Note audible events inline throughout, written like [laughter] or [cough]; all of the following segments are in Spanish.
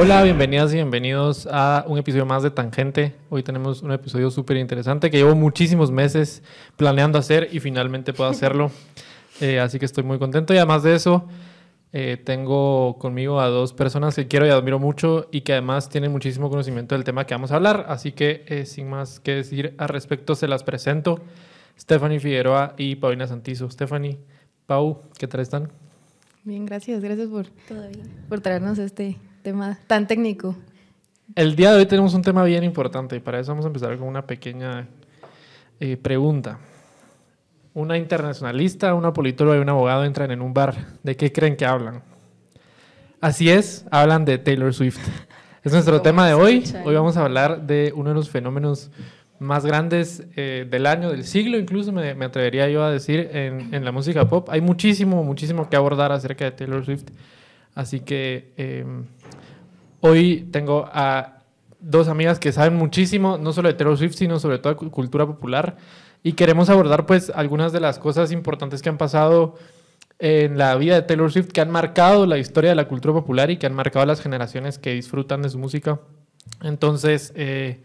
Hola, bienvenidas y bienvenidos a un episodio más de Tangente. Hoy tenemos un episodio súper interesante que llevo muchísimos meses planeando hacer y finalmente puedo hacerlo. [laughs] Eh, así que estoy muy contento y además de eso, eh, tengo conmigo a dos personas que quiero y admiro mucho y que además tienen muchísimo conocimiento del tema que vamos a hablar. Así que eh, sin más que decir al respecto, se las presento. Stephanie Figueroa y Paulina Santizo. Stephanie, Pau, ¿qué tal están? Bien, gracias. Gracias por, por traernos este tema tan técnico. El día de hoy tenemos un tema bien importante y para eso vamos a empezar con una pequeña pregunta una internacionalista, una politóloga y un abogado entran en un bar. ¿De qué creen que hablan? Así es, hablan de Taylor Swift. Es nuestro tema de hoy. Hoy vamos a hablar de uno de los fenómenos más grandes eh, del año, del siglo, incluso me, atrevería yo a decir, en, la música pop. Hay muchísimo, muchísimo que abordar acerca de Taylor Swift. Así que em, hoy tengo a dos amigas que saben muchísimo, no solo de Taylor Swift, sino sobre todo de cultura popular y queremos abordar pues algunas de las cosas importantes que han pasado en la vida de Taylor Swift que han marcado la historia de la cultura popular y que han marcado a las generaciones que disfrutan de su música. Entonces, eh,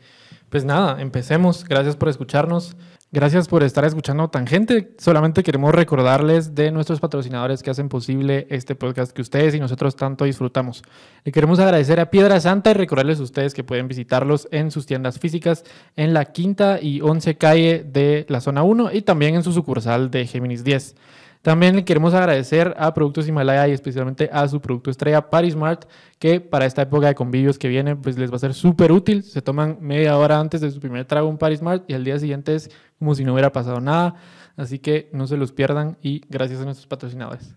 pues nada, empecemos. Gracias por escucharnos. Gracias por estar escuchando Tangente. Solamente queremos recordarles de nuestros patrocinadores que hacen posible este podcast que ustedes y nosotros tanto disfrutamos. Le queremos agradecer a Piedra Santa y recordarles a ustedes que pueden visitarlos en sus tiendas físicas en la quinta y once calle de la zona 1 y también en su sucursal de Géminis 10. También le queremos agradecer a Productos Himalaya y especialmente a su producto estrella Parismart, que para esta época de convivios que viene, pues les va a ser súper útil. Se toman media hora antes de su primer trago un Parismart y al día siguiente es como si no hubiera pasado nada. Así que no se los pierdan y gracias a nuestros patrocinadores.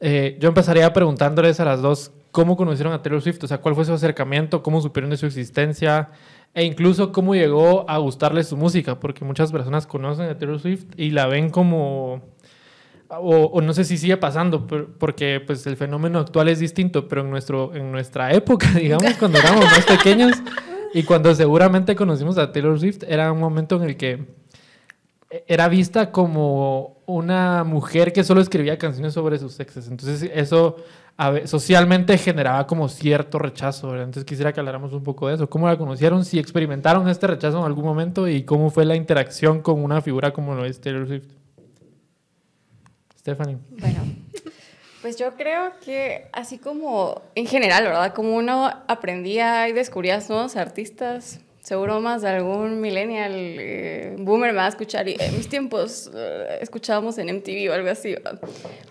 Eh, yo empezaría preguntándoles a las dos cómo conocieron a Taylor Swift, o sea, cuál fue su acercamiento, cómo supieron de su existencia e incluso cómo llegó a gustarles su música, porque muchas personas conocen a Taylor Swift y la ven como o, no sé si sigue pasando, porque pues el fenómeno actual es distinto, pero en, nuestro, en nuestra [laughs] época, digamos, cuando éramos más pequeños y cuando seguramente conocimos a Taylor Swift, era un momento en el que era vista como una mujer que solo escribía canciones sobre sus exes. Entonces eso socialmente generaba como cierto rechazo. Entonces quisiera que habláramos un poco de eso. ¿Cómo la conocieron? Si experimentaron este rechazo en algún momento y cómo fue la interacción con una figura como lo es Taylor Swift. Stephanie. Bueno, pues yo creo que así como en general, ¿verdad? Como uno aprendía y descubría nuevos artistas, seguro más de algún millennial eh, boomer me va a escuchar. Y en mis tiempos eh, escuchábamos en MTV o algo así.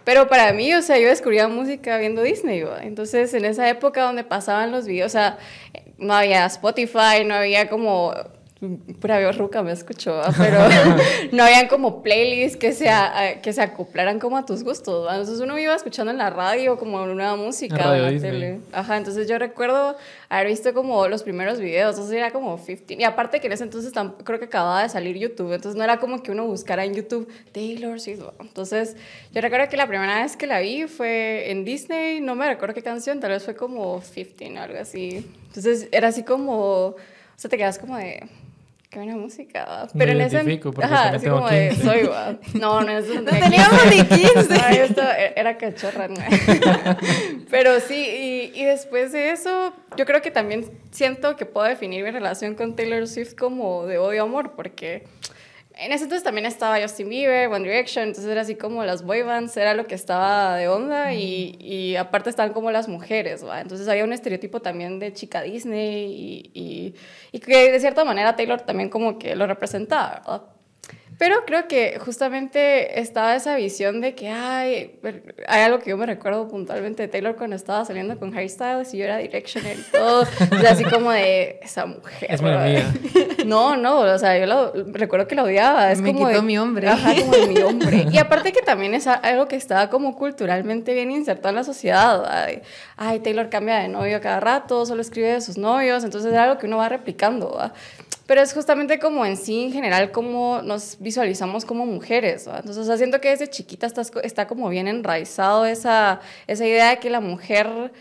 Pero para mí, o sea, yo descubría música viendo Disney. ¿verdad? Entonces, en esa época donde pasaban los videos, o sea, no había Spotify, no había como pura ruca me escuchó, [laughs] pero no habían como playlists que se, que se acoplaran como a tus gustos. Entonces uno iba escuchando en la radio como nueva música. En la tele. Ajá, entonces yo recuerdo haber visto como los primeros videos, entonces era como 15. Y aparte que en ese entonces creo que acababa de salir YouTube, entonces no era como que uno buscara en YouTube Taylor Swift. Entonces yo recuerdo que la primera vez que la vi fue en Disney, no me recuerdo qué canción, tal vez fue como 15 o algo así. Entonces era así como, o sea, te quedas como de Qué buena música. Pero en ese. Ajá, así como de soy guau. No, no, eso [laughs] no teníamos ni 15. No, esto era cachorra, ¿no? [laughs] Pero sí, y, y, después de eso, yo creo que también siento que puedo definir mi relación con Taylor Swift como de odio-amor, porque en ese entonces también estaba Justin Bieber, One Direction, entonces era así como las boy bands, era lo que estaba de onda y, y aparte estaban como las mujeres, ¿va? Entonces había un estereotipo también de chica Disney y, y, y, que de cierta manera Taylor también como que lo representaba, ¿verdad? Pero creo que justamente estaba esa visión de que hay, hay algo que yo me recuerdo puntualmente de Taylor cuando estaba saliendo con Harry Styles y yo era Directioner y todo. o sea, así como de esa mujer. Es mi amiga. No, no, o sea, yo lo, recuerdo que la odiaba. Es me como quitó mi hombre. Ajá, como de mi hombre. Y aparte que también es algo que estaba como culturalmente bien insertado en la sociedad. Ay, ay Taylor cambia de novio cada rato, solo escribe de sus novios. Entonces era algo que uno va replicando. ¿va? Pero es justamente como en sí, en general, cómo nos visualizamos como mujeres. Entonces, o sea, siento que desde chiquita está, está como bien enraizado esa, esa idea de que la mujer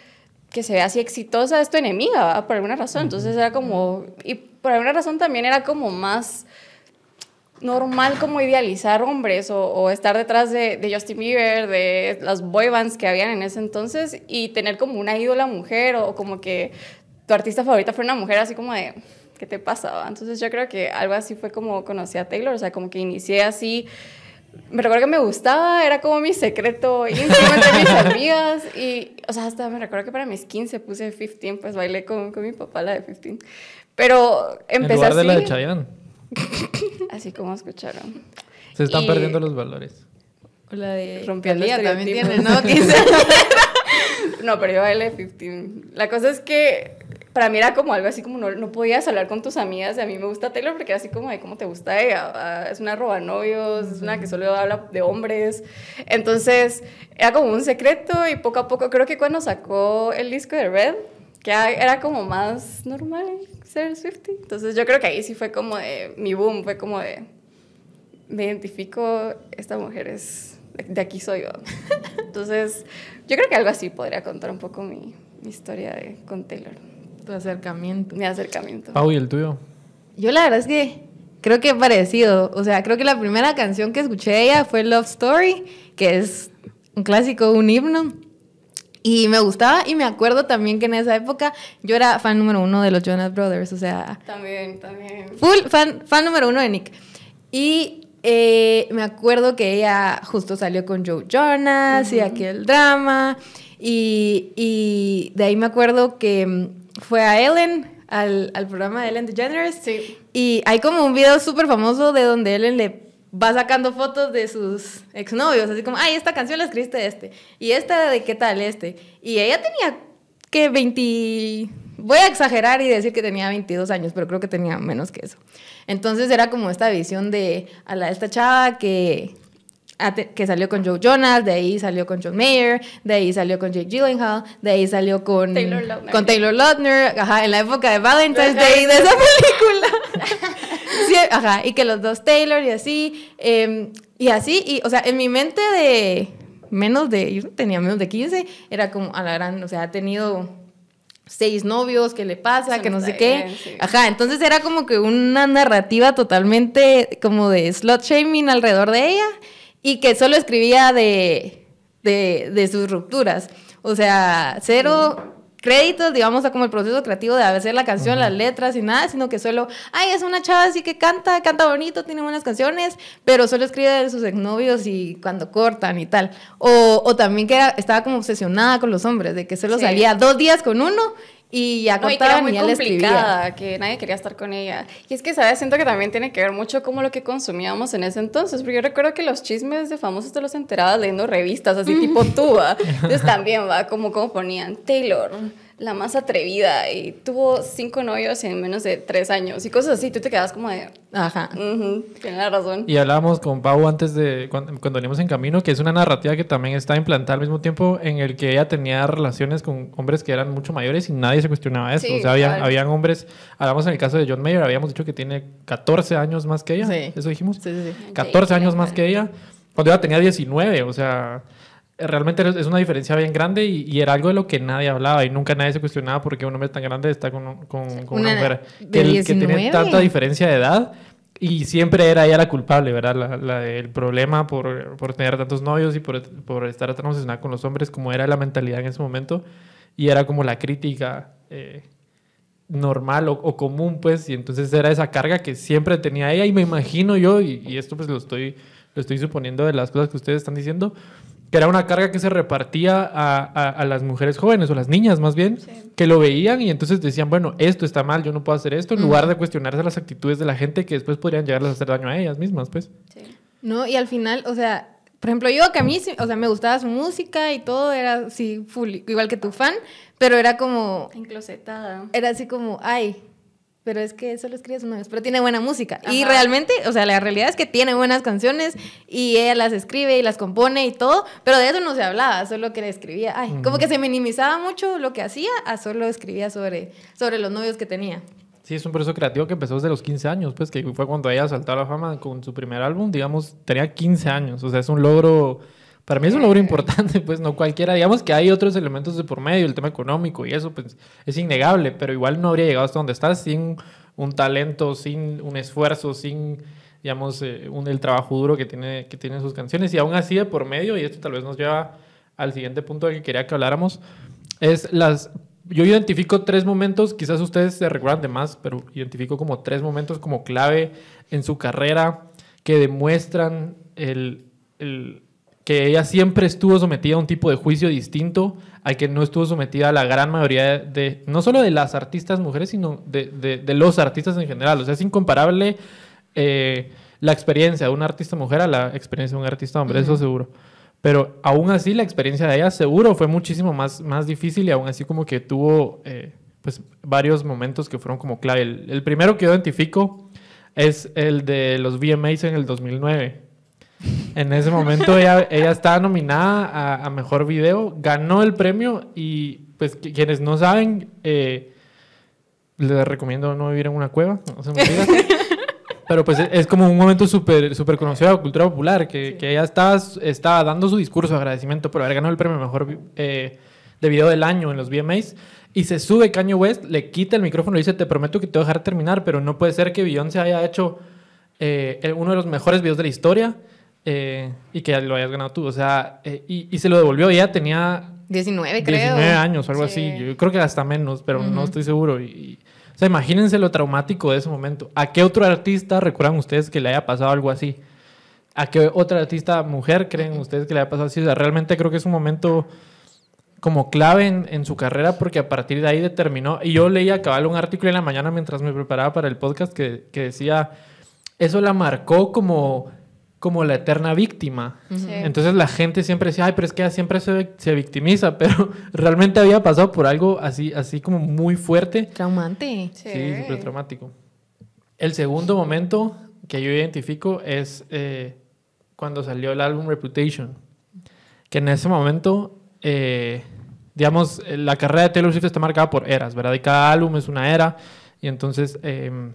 que se ve así exitosa es tu enemiga, por alguna razón. Entonces era como, y por alguna razón también era como más normal como idealizar hombres o, estar detrás de, Justin Bieber, de las boy bands que habían en ese entonces y tener como una ídola mujer o, como que tu artista favorita fue una mujer así como de, ¿qué te pasaba? Entonces yo creo que algo así fue como conocí a Taylor, o sea, como que inicié así. Me recuerdo que me gustaba, era como mi secreto íntimo entre mis [laughs] amigas. Y, o sea, hasta me recuerdo que para mis 15 puse 15, pues bailé con, con mi papá la de 15. Pero empecé en lugar así. de la de Chayanne. [laughs] Así como escucharon. Se están perdiendo los valores. La de Rompiendo también tiene, ¿no? [laughs] no, pero yo bailé 15. La cosa es que para mí era como algo así como no, no podías hablar con tus amigas. A mí me gusta Taylor porque era así como de cómo te gusta ella. Es una roba novios, es una que solo habla de hombres. Entonces era como un secreto y poco a poco creo que cuando sacó el disco de Red, que era como más normal ser Swifty. Entonces yo creo que ahí sí fue como de, mi boom fue como de, me identifico, esta mujer es, de aquí soy yo. [laughs] Entonces yo creo que algo así podría contar un poco mi, historia de, con Taylor. Tu acercamiento. Mi acercamiento. Pau, ¿y el tuyo? Yo la verdad es que creo que parecido. O sea, creo que la primera canción que escuché de ella fue Love Story, que es un clásico, un himno. Y me gustaba y me acuerdo también que en esa época yo era fan número uno de los Jonas Brothers, o sea... También, también. Full fan, fan número uno de Nick. Y eh, me acuerdo que ella justo salió con Joe Jonas y aquel drama. Y, y, de ahí me acuerdo que mm, fue a Ellen, al, al programa de Ellen DeGeneres. Sí. Y hay como un video súper famoso de donde Ellen le va sacando fotos de sus exnovios, así como, ay, esta canción la escribiste este, y esta de qué tal este. Y ella tenía que 20, voy a exagerar y decir que tenía 22 años, pero creo que tenía menos que eso. Entonces era como esta visión de a la, esta chava que, que salió con Joe Jonas, de ahí salió con John Mayer, de ahí salió con Jake Gyllenhaal, de ahí salió con Taylor Lautner, con Taylor Lautner ajá, en la época de Valentine's Day de esa [laughs] película. sí, ajá, y que los dos Taylor y así, em, y así, y, o sea, en mi mente de menos de, yo tenía menos de 15, era como, a la gran, o sea, ha tenido seis novios, ¿qué le pasa? que no sé qué. Ajá, entonces era como que una narrativa totalmente como de slot shaming alrededor de ella y que solo escribía de, de, de sus rupturas. O sea, cero créditos, digamos, a como el proceso creativo de hacer la canción, las letras y nada, sino que solo, ay, es una chava así que canta, canta bonito, tiene buenas canciones, pero solo escribe de sus exnovios y cuando cortan y tal. O, o también que estaba como obsesionada con los hombres, de que solo salía dos días con uno y ya no, y, que era muy complicada, que nadie quería estar con ella. Y es que, ¿sabes? Siento que también tiene que ver mucho como lo que consumíamos en ese entonces, porque yo recuerdo que los chismes de famosos te los enterabas leyendo revistas, así tipo tú, [laughs] Entonces también, va, como, como ponían Taylor la más atrevida y tuvo cinco novios en menos de tres años y cosas así. Tú te quedas como de. Ajá. tienes la razón. Y hablábamos con Pau antes de. Cuando, cuando veníamos en camino, que es una narrativa que también está implantada al mismo tiempo en el que ella tenía relaciones con hombres que eran mucho mayores y nadie se cuestionaba eso. o sea, habían, habían, hombres. Hablamos en el caso de John Mayer, habíamos dicho que tiene 14 años más que ella. Sí. ¿Eso dijimos? Sí, sí, sí. 14 años más que ella. Cuando ella tenía 19, o sea realmente es una diferencia bien grande y, era algo de lo que nadie hablaba y nunca nadie se cuestionaba por qué un hombre tan grande está con, con, una, mujer que, tiene tanta diferencia de edad y siempre era ella la culpable, ¿verdad? La, la el problema por, por, tener tantos novios y por, por, estar tan obsesionada con los hombres como era la mentalidad en ese momento y era como la crítica eh, normal o, común, pues, y entonces era esa carga que siempre tenía ella y me imagino yo, y, y esto pues lo estoy, lo estoy suponiendo de las cosas que ustedes están diciendo, que era una carga que se repartía a, a, las mujeres jóvenes o las niñas más bien, que lo veían y entonces decían, bueno, esto está mal, yo no puedo hacer esto, en lugar de cuestionarse las actitudes de la gente que después podrían llegarles a hacer daño a ellas mismas, pues. Sí. No, y al final, o sea, por ejemplo, yo que a mí, o sea, me gustaba su música y todo, era así, full, igual que tu fan, pero era como... Enclosetada. Era así como, ay, pero es que solo escribe sus novios, pero tiene buena música. Y realmente, o sea, la realidad es que tiene buenas canciones y ella las escribe y las compone y todo, pero de eso no se hablaba, solo que le escribía, ay, como que se minimizaba mucho lo que hacía a solo escribía sobre, sobre los novios que tenía. Sí, es un proceso creativo que empezó desde los 15 años, pues que fue cuando ella saltó a la fama con su primer álbum, digamos, tenía 15 años, o sea, es un logro para mí es un logro importante, pues no cualquiera. Digamos que hay otros elementos de por medio, el tema económico y eso, pues es innegable, pero igual no habría llegado hasta donde está sin un talento, sin un esfuerzo, sin digamos, eh, un, el trabajo duro que tiene, que tiene sus canciones. Y aún así, de por medio, y esto tal vez nos lleva al siguiente punto del que quería que habláramos, es las... Yo identifico tres momentos, quizás ustedes se recuerdan de más, pero identifico como tres momentos como clave en su carrera que demuestran el, el, que ella siempre estuvo sometida a un tipo de juicio distinto al que no estuvo sometida a la gran mayoría de, no solo de las artistas mujeres, sino de, de, de los artistas en general. O sea, es incomparable eh, la experiencia de una artista mujer a la experiencia de un artista hombre, eso seguro. Pero aún así la experiencia de ella seguro fue muchísimo más, más difícil y aún así como que tuvo eh, pues varios momentos que fueron como clave. El, el primero que yo identifico es el de los VMAs en el 2009 en ese momento ella, ella estaba nominada a, a, Mejor Video, ganó el premio y pues quienes no saben, eh, les recomiendo no vivir en una cueva, no se me olvida. [laughs] Pero pues es como un momento súper super conocido de la cultura popular, que, sí. que ella estaba, estaba, dando su discurso de agradecimiento por haber ganado el premio Mejor eh, de Video del Año en los VMAs. Y se sube Kanye West, le quita el micrófono y dice, te prometo que te voy a dejar terminar, pero no puede ser que Beyoncé haya hecho eh, uno de los mejores videos de la historia eh, y que lo hayas ganado tú. O sea, eh, y, y, se lo devolvió. Ella tenía 19, creo. 19 años algo sí. así. Yo creo que hasta menos, pero uh -huh. no estoy seguro. Y, y, o sea, imagínense lo traumático de ese momento. ¿A qué otro artista recuerdan ustedes que le haya pasado algo así? ¿A qué otra artista mujer creen ustedes que le haya pasado así? O sea, realmente creo que es un momento como clave en, en, su carrera porque a partir de ahí determinó. Y yo leía cabal un artículo en la mañana mientras me preparaba para el podcast que, que decía, eso la marcó como como la eterna víctima. Sí. Entonces la gente siempre decía, ay, pero es que ella siempre se, se, victimiza, [laughs] pero realmente había pasado por algo así, así como muy fuerte. Traumante. Sí, sí súper traumático. El segundo momento que yo identifico es eh, cuando salió el álbum Reputation, que en ese momento, eh, digamos, la carrera de Taylor Swift está marcada por eras, ¿verdad? Y cada álbum es una era, y entonces... Eh,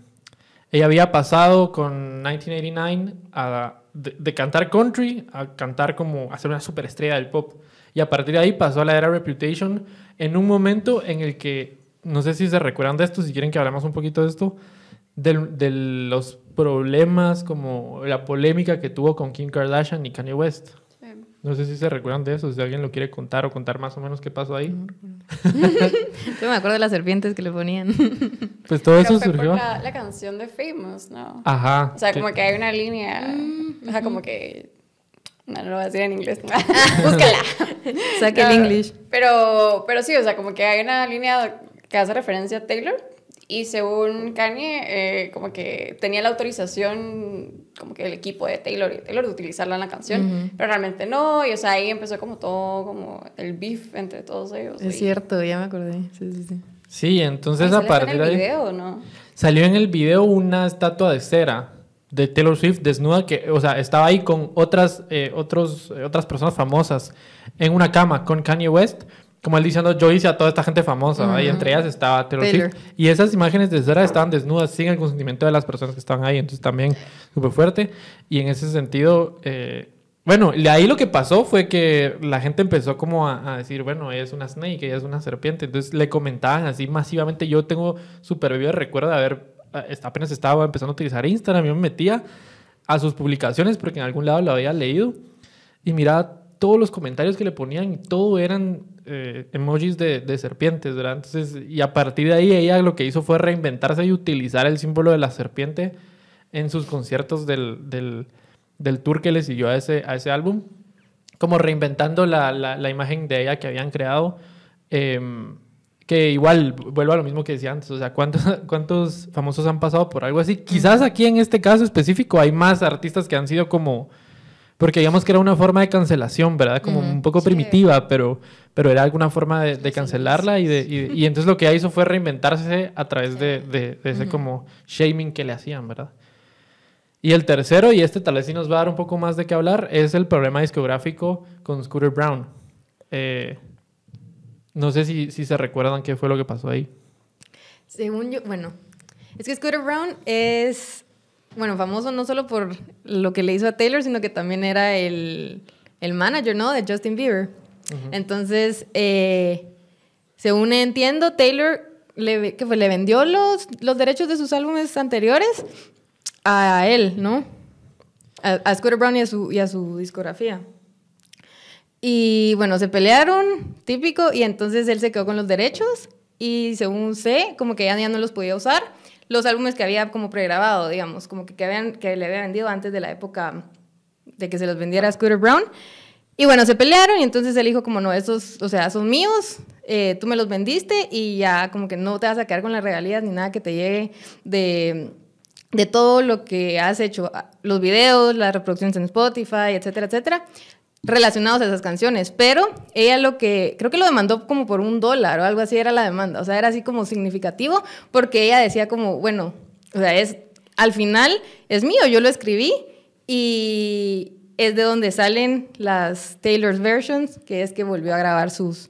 ella había pasado con 1989 a, de, cantar country a cantar como a ser una superestrella del pop. Y a partir de ahí pasó a la era Reputation en un momento en el que, no sé si se recuerdan de esto, si quieren que hablemos un poquito de esto, de los problemas, como la polémica que tuvo con Kim Kardashian y Kanye West. No sé si se recuerdan de eso, si alguien lo quiere contar o contar más o menos qué pasó ahí. [laughs] [laughs] Yo me acuerdo de las serpientes que le ponían. [laughs] Pues todo eso surgió. La, la, canción de Famous, ¿no? Ajá. O sea, como que hay una línea, o sea, como que... No, no lo voy a decir en inglés. Búscala. Saque el English. Pero, pero sí, o sea, como que hay una línea que hace referencia a Taylor y según Kanye, eh, como que tenía la autorización, como que el equipo de Taylor y Taylor de utilizarla en la canción, uh -huh. pero realmente no. Y o sea, ahí empezó como todo, como el beef entre todos ellos. Es y... cierto, ya me acordé. Sí, sí, sí. Sí, entonces a partir de ahí. Video, ¿no? Salió en el video una estatua de cera de Taylor Swift desnuda que, o sea, estaba ahí con otras, eh, otros, eh, otras personas famosas en una cama con Kanye West como él diciendo, yo hice a toda esta gente famosa, uh -huh. y entre ellas estaba Taylor, Taylor, Swift. Y esas imágenes de cera estaban desnudas sin el consentimiento de las personas que estaban ahí, entonces también súper fuerte. Y en ese sentido, eh, bueno, ahí lo que pasó fue que la gente empezó como a, a, decir, bueno, ella es una snake, ella es una serpiente. Entonces le comentaban así masivamente. Yo tengo súper vivido recuerdo de haber, eh, apenas estaba empezando a utilizar Instagram, yo me metía a sus publicaciones porque en algún lado lo había leído y miraba todos los comentarios que le ponían y todo eran eh, emojis de, de, serpientes, ¿verdad? Entonces, y a partir de ahí ella lo que hizo fue reinventarse y utilizar el símbolo de la serpiente en sus conciertos del, del, del tour que le siguió a ese, a ese álbum, como reinventando la, la, la imagen de ella que habían creado. Eh, que igual, vuelvo a lo mismo que decía antes, o sea, ¿cuántos, [laughs] ¿cuántos famosos han pasado por algo así? Quizás aquí en este caso específico hay más artistas que han sido como porque digamos que era una forma de cancelación, ¿verdad? Como mm, un poco sí. primitiva, pero, pero era alguna forma de, de cancelarla y, de, y, y, entonces lo que hizo fue reinventarse a través de, de, de ese uh -huh. como shaming que le hacían, ¿verdad? Y el tercero, y este tal vez sí nos va a dar un poco más de qué hablar, es el problema discográfico con Scooter Brown. Eh, no sé si, si se recuerdan qué fue lo que pasó ahí. Según yo, bueno, es que Scooter Brown es bueno, famoso no solo por lo que le hizo a Taylor, sino que también era el, el manager, ¿no? De Justin Bieber. Entonces, eh, según entiendo, Taylor le, que le vendió los, derechos de sus álbumes anteriores a él, ¿no? a, a Scooter Brown y a, su, y discografía. Y bueno, se pelearon, típico, y entonces él se quedó con los derechos y según sé, como que ya, ya no los podía usar. Los álbumes que había como pregrabado, digamos, como que, que, habían, que le había vendido antes de la época de que se los vendiera a Scooter Brown. Y bueno, se pelearon y entonces él dijo como, no, esos, o sea, son míos, eh, tú me los vendiste y ya como que no te vas a quedar con las regalías ni nada que te llegue de, de todo lo que has hecho, los videos, las reproducciones en Spotify, etcétera, etcétera relacionados a esas canciones, pero ella lo que, creo que lo demandó como por un dólar o algo así era la demanda, o sea, era así como significativo, porque ella decía como, bueno, o sea, es, al final es mío, yo lo escribí y es de donde salen las Taylor's Versions, que es que volvió a grabar sus,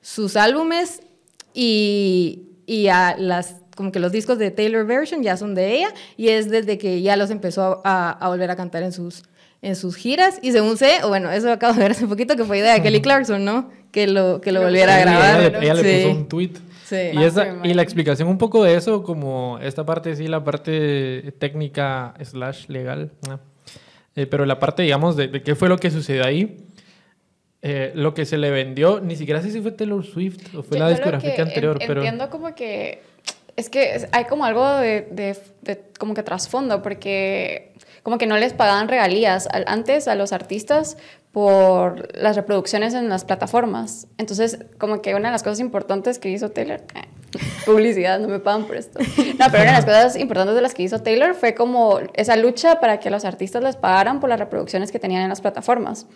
sus álbumes y, y a las como que los discos de Taylor Version ya son de ella y es desde que ya los empezó a, a volver a cantar en sus, en sus giras y según sé, o bueno, eso acabo de ver hace poquito que fue idea de Kelly Clarkson, ¿no? Que lo, que lo volviera a grabar. Ella, le, puso un tweet. Sí. Y, esa, y la explicación un poco de eso, como esta parte sí, la parte técnica slash legal, eh, pero la parte, digamos, de, qué fue lo que sucedió ahí, eh, lo que se le vendió, ni siquiera sé si fue Taylor Swift o fue la discográfica anterior, pero... Entiendo como que... Es que hay como algo de, de, de como que trasfondo, porque como que no les pagaban regalías antes a los artistas por las reproducciones en las plataformas. Entonces, como que una de las cosas importantes que hizo Taylor, eh, [laughs] publicidad, no me pagan por esto. No, pero una de las cosas importantes de las que hizo Taylor fue como esa lucha para que los artistas les pagaran por las reproducciones que tenían en las plataformas.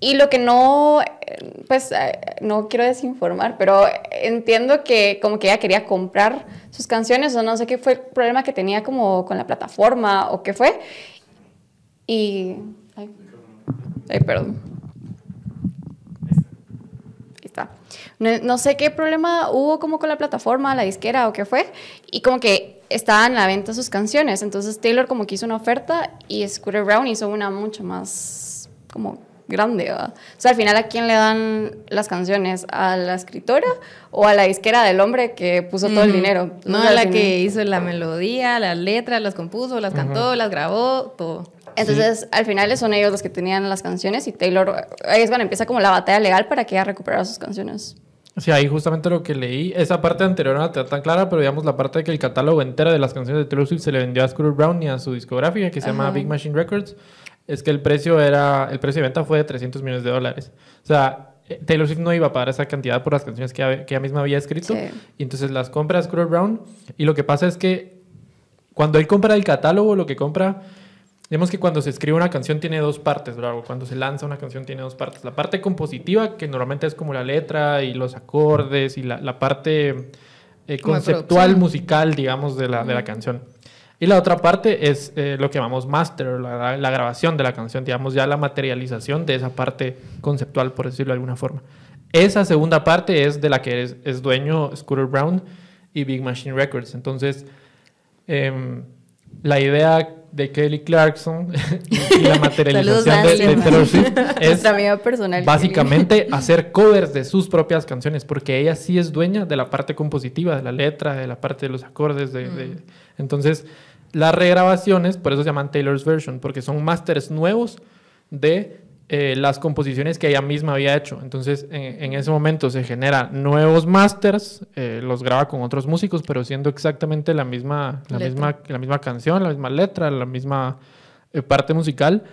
Y lo que no, eh, pues eh, no quiero desinformar, pero entiendo que como que ella quería comprar sus canciones o no sé qué fue el problema que tenía como con la plataforma o qué fue. Y... Ay, perdón. Ahí está. No, sé qué problema hubo como con la plataforma, la disquera o qué fue. Y como que estaban a la venta sus canciones. Entonces Taylor como que hizo una oferta y Scooter Brown hizo una mucho más como grande. O sea, al final, ¿a quién le dan las canciones? ¿A la escritora o a la disquera del hombre que puso todo el dinero? No, a la que hizo la melodía, las letras, las compuso, las cantó, las grabó, todo. Entonces, al final son ellos los que tenían las canciones y Taylor, ahí es cuando empieza como la batalla legal para que ella recuperara sus canciones. Sí, ahí justamente lo que leí, esa parte anterior no está tan clara, pero digamos la parte de que el catálogo entero de las canciones de Taylor Swift se le vendió a Scooter Brown y a su discográfica que se llama Big Machine Records, es que el precio era, el precio de venta fue de 300 millones de dólares. O sea, eh, Taylor Swift no iba a pagar esa cantidad por las canciones que, ella, misma había escrito, y entonces las compra Scooter Brown, y lo que pasa es que cuando él compra el catálogo, lo que compra Digamos que cuando se escribe una canción tiene dos partes, ¿verdad? Cuando se lanza una canción tiene dos partes. La parte compositiva, que normalmente es como la letra y los acordes y la, la parte eh, conceptual, musical, digamos, de la, de la canción. Y la otra parte es eh, lo que llamamos master, la, la, grabación de la canción, digamos, ya la materialización de esa parte conceptual, por decirlo de alguna forma. Esa segunda parte es de la que es, es dueño Scooter Brown y Big Machine Records. Entonces, eh, la idea de Kelly Clarkson [laughs] y la [laughs] materialización de, Taylor Swift [laughs] es personal, básicamente hacer covers de sus propias canciones, porque ella sí es dueña de la parte compositiva, de la letra, de la parte de los acordes. De, mm. Entonces, las regrabaciones, por eso se llaman Taylor's Version, porque son masters nuevos de eh, las composiciones que ella misma había hecho. Entonces, en, ese momento se genera nuevos masters, eh, los graba con otros músicos, pero siendo exactamente la misma, la misma, la misma canción, la misma letra, la misma eh, parte musical,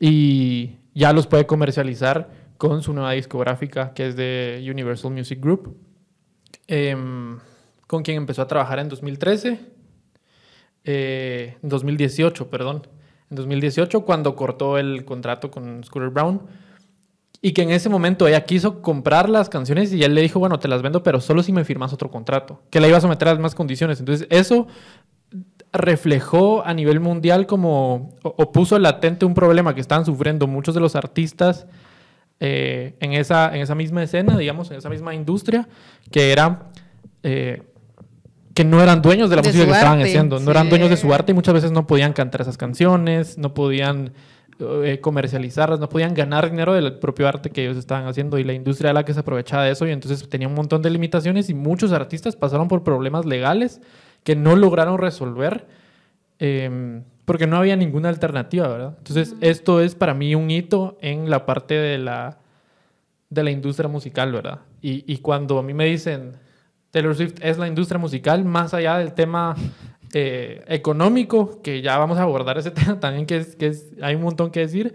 y ya los puede comercializar con su nueva discográfica, que es de Universal Music Group, em, con quien empezó a trabajar en 2013, 2018, perdón en 2018 cuando cortó el contrato con Scooter Brown. Y que en ese momento ella quiso comprar las canciones y él le dijo, bueno, te las vendo, pero solo si me firmas otro contrato, que la iba a someter a mismas condiciones. Entonces eso reflejó a nivel mundial como, o, puso latente un problema que estaban sufriendo muchos de los artistas eh, en, esa, en esa misma escena, digamos, en esa misma industria, que era... Eh, que no eran dueños de la música que estaban haciendo, no eran dueños de su arte y muchas veces no podían cantar esas canciones, no podían eh, comercializarlas, no podían ganar dinero del propio arte que ellos estaban haciendo y la industria era la que se aprovechaba de eso y entonces tenía un montón de limitaciones y muchos artistas pasaron por problemas legales que no lograron resolver em, porque no había ninguna alternativa, ¿verdad? Entonces, esto es para mí un hito en la parte de la, de la industria musical, ¿verdad? Y, y cuando a mí me dicen, Taylor Swift es la industria musical, más allá del tema eh, económico, que ya vamos a abordar ese [laughs] tema también, que, es, que es, hay un montón que decir,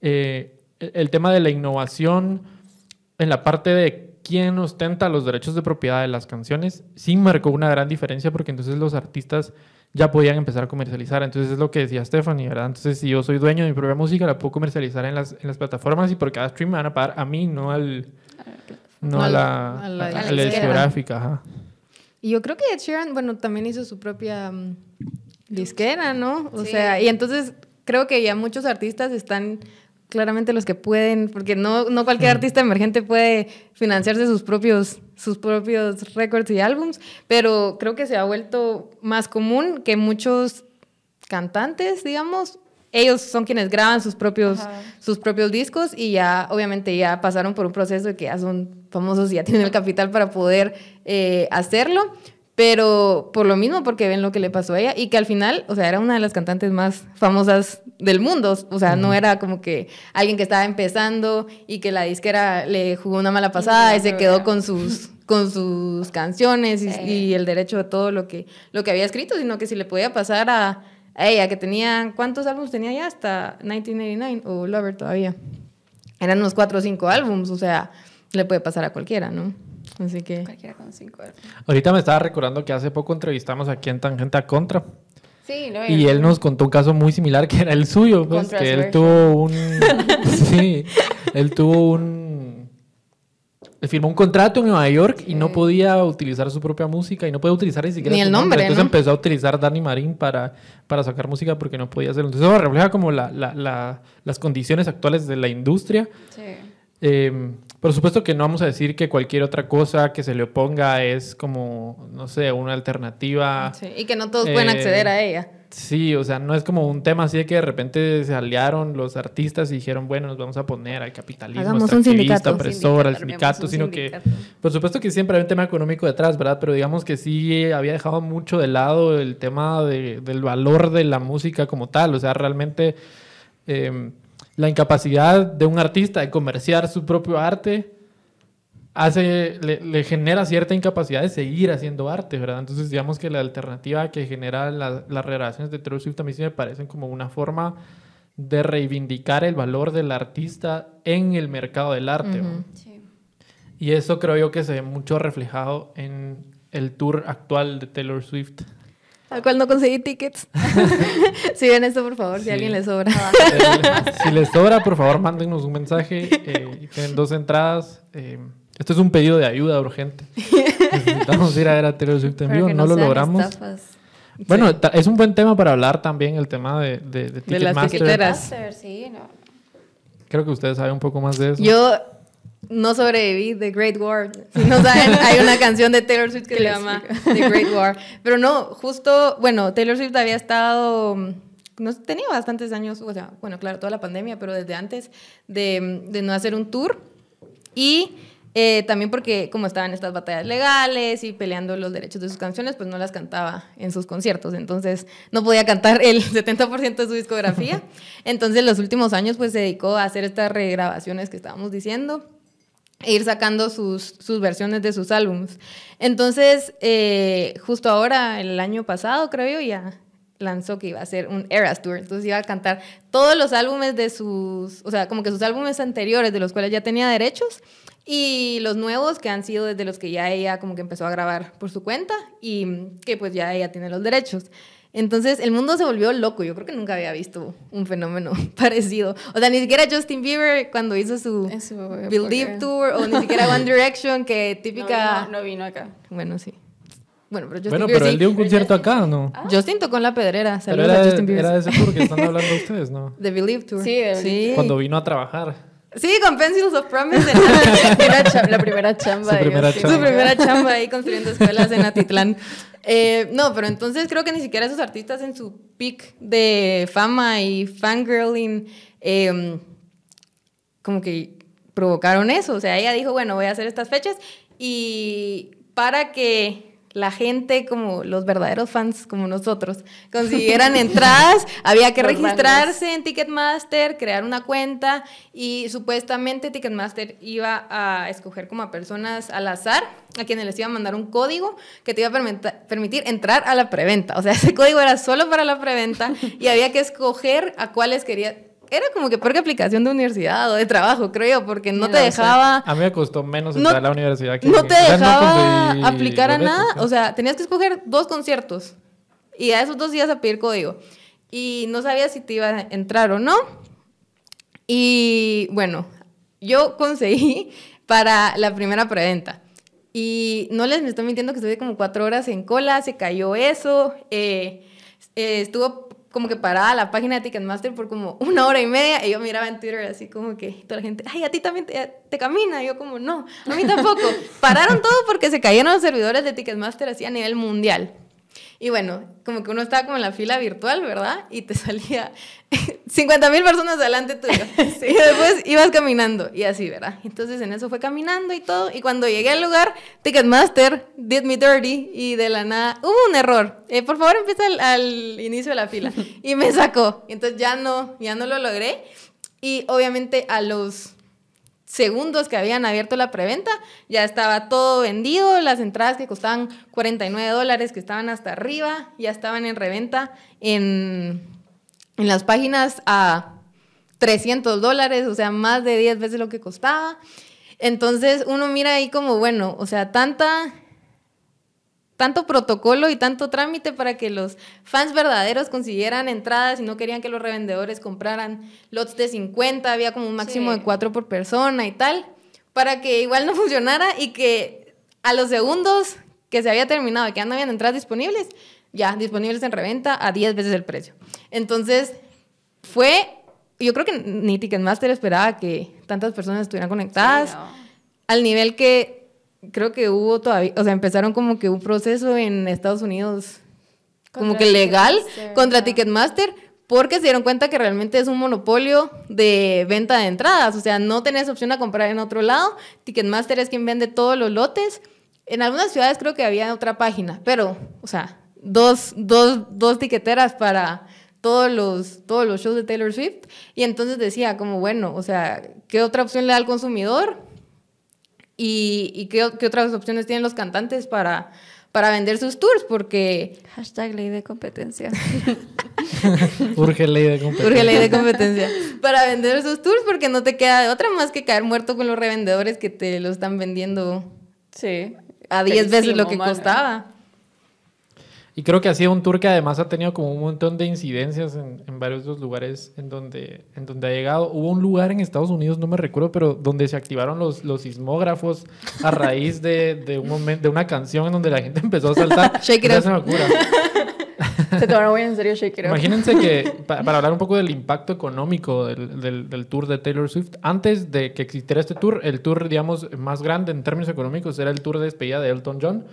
eh, el, tema de la innovación en la parte de quién ostenta los derechos de propiedad de las canciones, sí marcó una gran diferencia porque entonces los artistas ya podían empezar a comercializar. Entonces es lo que decía Stephanie, ¿verdad? Entonces si yo soy dueño de mi propia música, la puedo comercializar en las, en las plataformas y por cada stream me van a pagar a mí, no al... No a la, a la- a la a la disquera. discográfica, ajá. Y yo creo que Ed Sheeran, bueno, también hizo su propia mm, disquera, ¿no? O Sí. sea, y entonces creo que ya muchos artistas están claramente los que pueden, porque no, no cualquier artista emergente puede financiarse sus propios, sus propios récords y álbums, pero creo que se ha vuelto más común que muchos cantantes, digamos, ellos son quienes graban sus propios, Ajá. sus propios discos y ya obviamente ya pasaron por un proceso de que ya son famosos y ya [laughs] tienen el capital para poder eh, hacerlo, pero por lo mismo porque ven lo que le pasó a ella y que al final, o sea, era una de las cantantes más famosas del mundo, o sea, no era como que alguien que estaba empezando y que la disquera le jugó una mala pasada y se quedó con sus con sus canciones y, Sí. y el derecho de todo lo que lo que había escrito, sino que si le podía pasar a, a ella que tenía ¿cuántos álbumes tenía ya hasta 1989 o Lover todavía? Eran unos cuatro o cinco álbumes, o sea, le puede pasar a cualquiera, ¿no? Así que Cualquiera con cinco euros. Ahorita me estaba recordando que hace poco entrevistamos aquí en Tangente a Contra Sí, ¿no? y él nos contó un caso muy similar que era el suyo, pues, que él tuvo un... [laughs] [laughs] sí, él tuvo un... Firmó un contrato en Nueva York y no podía utilizar su propia música y no podía utilizar ni siquiera Ni su el nombre, Entonces ¿no? empezó a utilizar Danny Marín para, para sacar música porque no podía hacerlo. Entonces eso refleja como la, la- la- las condiciones actuales de la industria. Sí. Eh, por supuesto que no vamos a decir que cualquier otra cosa que se le oponga es como, no sé, una alternativa. sí, y que no todos pueden Eh, acceder a ella. Sí, o sea, no es como un tema así de que de repente se aliaron los artistas y dijeron, bueno, nos vamos a poner al capitalismo Hagamos un sindicato. opresor, al Sindicato, sino que, por supuesto que siempre hay un tema económico detrás, ¿verdad? Pero digamos que sí había dejado mucho de lado el tema de- del valor de la música como tal, o sea, realmente eh, la incapacidad de un artista de comerciar su propio arte hace, le, le genera cierta incapacidad de seguir haciendo arte, ¿verdad? Entonces, digamos que la alternativa que genera la- las relaciones de Taylor Swift a mí sí me parecen como una forma de reivindicar el valor del artista en el mercado del arte. ¿no? Ujú. Sí. Y eso creo yo que se ve mucho reflejado en el tour actual de Taylor Swift. Al cual no conseguí tickets. [laughs] si ven esto, por favor, si Sí. a alguien le sobra. Eh, si les sobra, por favor, mándenos un mensaje eh, tienen dos entradas. Eh, esto es un pedido de ayuda urgente. [laughs] Necesitamos ir a ver a Taylor Swift en vivo, no lo logramos. estafas. Bueno, ta- es un buen tema para hablar también el tema de, de, de De las tiqueteras. Master, sí, no. Creo que ustedes saben un poco más de eso. Yo no sobreviví The Great War. [laughs] Si no saben, hay una canción de Taylor Swift que se llama The Great War. Pero no, justo, bueno, Taylor Swift había estado, no tenía bastantes años, o sea, bueno, claro, toda la pandemia, pero desde antes de, de no hacer un tour. Y eh, también porque como estaban estas batallas legales y peleando los derechos de sus canciones, pues no las cantaba en sus conciertos. Entonces no podía cantar el [laughs] 70% de su discografía. [laughs] Entonces los últimos años pues se dedicó a hacer estas regrabaciones que estábamos diciendo e ir sacando sus, sus versiones de sus álbumes. Entonces, eh, justo ahora, el año pasado, creo yo, ya lanzó que iba a hacer un Eras Tour. Entonces iba a cantar todos los álbumes de sus, o sea, como que sus álbumes anteriores, de los cuales ya tenía derechos, y los nuevos que han sido desde los que ya ella como que empezó a grabar por su cuenta y que pues ya ella tiene los derechos. Entonces el mundo se volvió loco. Yo creo que nunca había visto un fenómeno [laughs] parecido. O sea, ni siquiera Justin Bieber cuando hizo su Believe. Tour o ni siquiera One [laughs] Direction, que típica... No vino, no vino acá. Bueno, sí. Bueno, pero Justin bueno, Bieber pero sí. él dio un concierto acá, ¿no? Justin tocó en la pedrera. Pero era, a Justin Bieber. era de ese tour que están [laughs] hablando ustedes, ¿no? The Believe Tour. Sí, sí. Cuando vino a trabajar. Sí, con Pencils of Promise. en- la primera chamba. Su primera chamba. Su primera chamba ahí construyendo escuelas en Atitlán. Eh, no, pero entonces creo que ni siquiera esos artistas en su peak de fama y fangirling eh, como que provocaron eso. O sea, ella dijo, bueno, voy a hacer estas fechas y para que la gente, como los verdaderos fans como nosotros, consiguieran [laughs] entradas, había que registrarse en Ticketmaster, crear una cuenta y supuestamente Ticketmaster iba a escoger como a personas al azar, a quienes les iba a mandar un código que te iba a permitir entrar a la preventa. O sea, [laughs] ese código era solo para la preventa y había que escoger a cuáles quería. Era como que peor que aplicación de universidad o de trabajo, creo yo, porque no Ya te sé. dejaba A mí me costó menos No- entrar a la universidad que no te o sea, dejaba conseguí aplicar a nada. O sea, tenías que escoger dos conciertos. Y a esos dos ibas a pedir código. Y no sabías si te iba a entrar o no. Y bueno, yo conseguí para la primera preventa. Y no les me estoy mintiendo que estuve como cuatro horas en cola, se cayó eso. eh, eh, estuvo como que parada la página de Ticketmaster por como una hora y media y yo miraba en Twitter así como que toda la gente, ay, a ti también te, te camina. Y yo como, no, a mí tampoco. [laughs] Pararon todo porque se cayeron los servidores de Ticketmaster así a nivel mundial. Y bueno, como que uno estaba como en la fila virtual, ¿verdad? Y te [laughs] salía 50 mil personas delante tuyo. [laughs] Y después ibas caminando y así, ¿verdad? Entonces en eso fue caminando y todo. Y cuando llegué al lugar, Ticketmaster did me dirty y de la nada hubo un error. Eh, por favor, empieza al, al inicio de la fila. [laughs] Y me sacó. Entonces ya no, ya no lo logré. Y obviamente a los segundos que habían abierto la preventa, ya estaba todo vendido, las entradas que costaban 49 dólares, que estaban hasta arriba, ya estaban en reventa en, en las páginas a 300 dólares, o sea, más de 10 veces lo que costaba. Entonces uno mira ahí como, bueno, o sea, tanta tanto protocolo y tanto trámite para que los fans verdaderos consiguieran entradas y no querían que los revendedores compraran lots de 50, había como un máximo Sí. de 4 por persona y tal, para que igual no [laughs] funcionara y que a los segundos que se había terminado y que ya no habían entradas disponibles, ya disponibles en reventa a 10 veces el precio. Entonces, fue, yo creo que ni Ticketmaster esperaba que tantas personas estuvieran conectadas Sí, no. al nivel que creo que hubo todavía, o sea, empezaron como que un proceso en Estados Unidos como Contra que legal contra ajá. Ticketmaster porque se dieron cuenta que realmente es un monopolio de venta de entradas, o sea, no tenés opción a comprar en otro lado, Ticketmaster es quien vende todos los lotes. En algunas ciudades creo que había otra página, pero, o sea, dos, dos, dos tiqueteras para todos los, todos los shows de Taylor Swift. Y entonces decía, como, bueno, o sea, ¿qué otra opción le da al consumidor? ¿Y, y qué, qué otras opciones tienen los cantantes para, para vender sus tours? Porque Hashtag ley de competencia. [laughs] Urge ley de competencia. Urge ley de competencia. Para vender sus tours, porque no te queda de otra más que caer muerto con los revendedores que te lo están vendiendo Sí. a 10 veces lo que mano. costaba. Y creo que ha sido un tour que además ha tenido como un montón de incidencias en, en varios de los lugares en donde, en donde ha llegado. Hubo un lugar en Estados Unidos, no me recuerdo, pero donde se activaron los, los sismógrafos a raíz de, de, un momento, de una canción en donde la gente empezó a saltar. [laughs] Shake it up. [laughs] Se tomaron muy en serio Shake It Up. Imagínense que, pa- para hablar un poco del impacto económico del, del- del tour de Taylor Swift, antes de que existiera este tour, el tour, digamos, más grande en términos económicos era el tour de despedida de Elton John,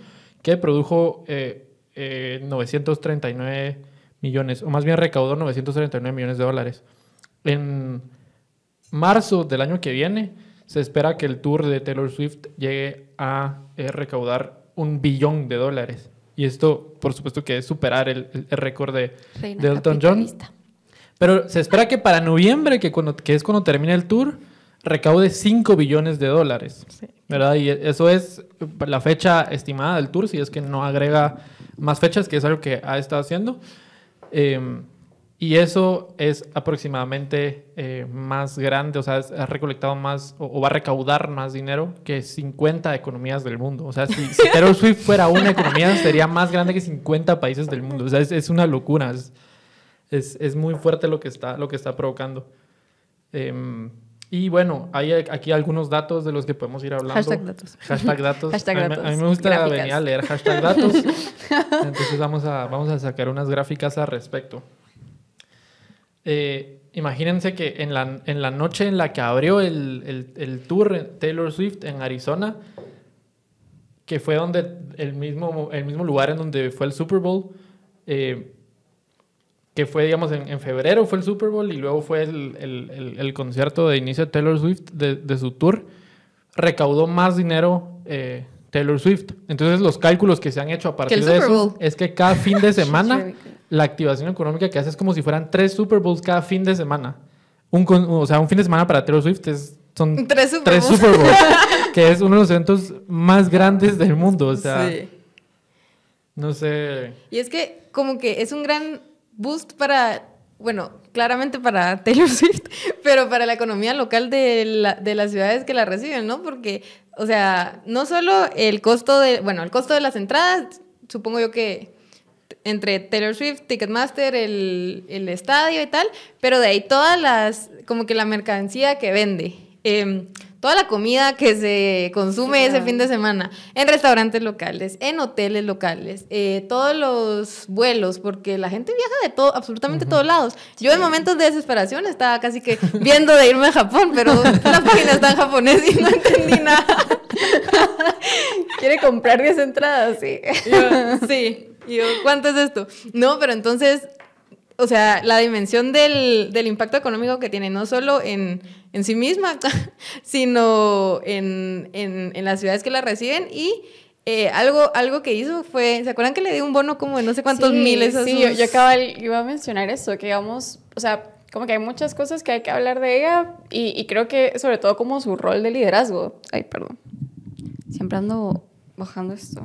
que produjo eh, eh, 939 millones, o más bien recaudó 939 millones de dólares. En marzo del año que viene, se espera que el tour de Taylor Swift llegue a eh, recaudar un billón de dólares. Y esto, por supuesto, que es superar el, récord de, Elton John. Pero se espera que para noviembre, que, cuando, que es cuando termine el tour, recaude 5 billones de dólares. ¿Verdad? Y eso es la fecha estimada del tour, si es que no agrega más fechas, que es algo que ha estado haciendo. Eh, y eso es aproximadamente eh, más grande, o sea, ha recolectado más o, o va a recaudar más dinero que 50 economías del mundo. O sea, si, si Taylor [laughs] Swift fuera una economía, sería más grande que 50 países del mundo. O sea, es, es una locura. Es, es, es muy fuerte lo que está, lo que está provocando. Em, y bueno, hay aquí algunos datos de los que podemos ir hablando. Hashtag datos. Hashtag datos. [laughs] Hashtag a, mí, datos. a mí me gusta Gráficas. venir a leer hashtag datos. [laughs] Entonces vamos a, vamos a sacar unas gráficas al respecto. Eh, imagínense que en la, en la noche en la que abrió el, el, el tour Taylor Swift en Arizona, que fue donde el mismo, el mismo lugar en donde fue el Super Bowl, eh, que fue, digamos, en, en febrero fue el Super Bowl y luego fue el, el- el- el concierto de inicio de Taylor Swift de, de su tour, recaudó más dinero eh, Taylor Swift. Entonces los cálculos que se han hecho a partir de Super eso Bowl. es que cada fin de [laughs] semana la activación económica que hace es como si fueran tres Super Bowls cada fin de semana. Un, o sea, un fin de semana para Taylor Swift es, son [laughs] Tres Super tres Bowls. Super Bowls, [laughs] que es uno de los eventos más grandes del mundo. O sea, Sí. no sé. Y es que como que es un gran boost para, bueno, claramente para [laughs] Taylor Swift, pero para la economía local de, la- de las ciudades que la reciben, ¿no? Porque, o sea, no solo el costo de, bueno, el costo de las entradas, supongo yo que entre Taylor Swift, Ticketmaster, el, el estadio y tal, pero de ahí todas las, como que la mercancía que vende, em, toda la comida que se consume ese fin de semana, en restaurantes locales, en hoteles locales, eh, todos los vuelos, porque la gente viaja de todo, absolutamente todos lados. Yo en momentos de desesperación estaba casi que viendo de irme a Japón, pero [laughs] la página está en japonés y no entendí nada. [laughs] Quiere comprar 10 entradas, sí. Yo, sí. Y yo, ¿cuánto es esto? No, pero entonces, o sea, la dimensión del, del impacto económico que tiene, no solo en, en sí misma, [laughs] sino en, en, en las ciudades que la reciben y... eh, algo, algo que hizo fue, ¿se acuerdan que le dio un bono como de no sé cuántos Sí, miles a Sí, sus- yo, yo cabal iba a mencionar eso, que digamos, o sea, como que hay muchas cosas que hay que hablar de ella y, y creo que sobre todo como su rol de liderazgo. Ay, perdón. Siempre ando bajando esto.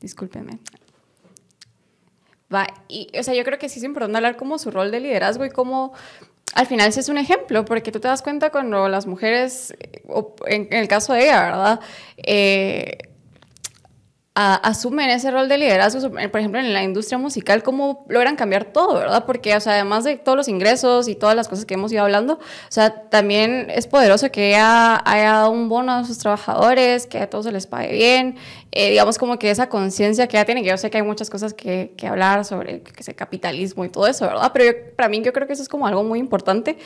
Discúlpeme. Va, y, o sea, yo creo que sí es importante hablar como su rol de liderazgo y cómo al final sí es un ejemplo, porque tú te das cuenta cuando las mujeres, eh, en el caso de ella, ¿verdad? Eh, a- asumen ese rol de liderazgo, por ejemplo, en la industria musical, cómo logran cambiar todo, ¿verdad? Porque, o sea, además de todos los ingresos y todas las cosas que hemos ido hablando, o sea, también es poderoso que ella haya dado un bono a sus trabajadores, que a todos se les pague bien, eh, digamos como que esa conciencia que ella tiene, yo sé que hay muchas cosas que, que hablar sobre que capitalismo y todo eso, ¿verdad? Pero para mí yo creo que eso es como algo muy importante.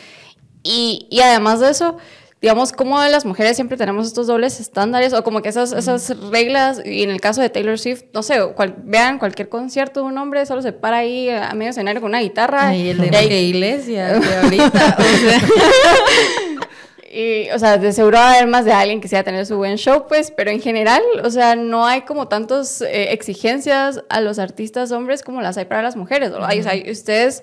Y, y además de eso, digamos, como las mujeres siempre tenemos estos dobles estándares o como que esas, esas reglas, y en el caso de Taylor Swift, no sé, cual- vean cualquier concierto de un hombre, solo se para ahí a medio escenario con una guitarra. Ay, el de y ahí- Iglesias, [laughs] de ahorita, o sea... [laughs] Y, o sea, de seguro va a haber más de alguien que sea tener su buen show, pues, pero en general, o sea, no hay como tantas exigencias a los artistas hombres como las hay para las mujeres. Y, o sea, ustedes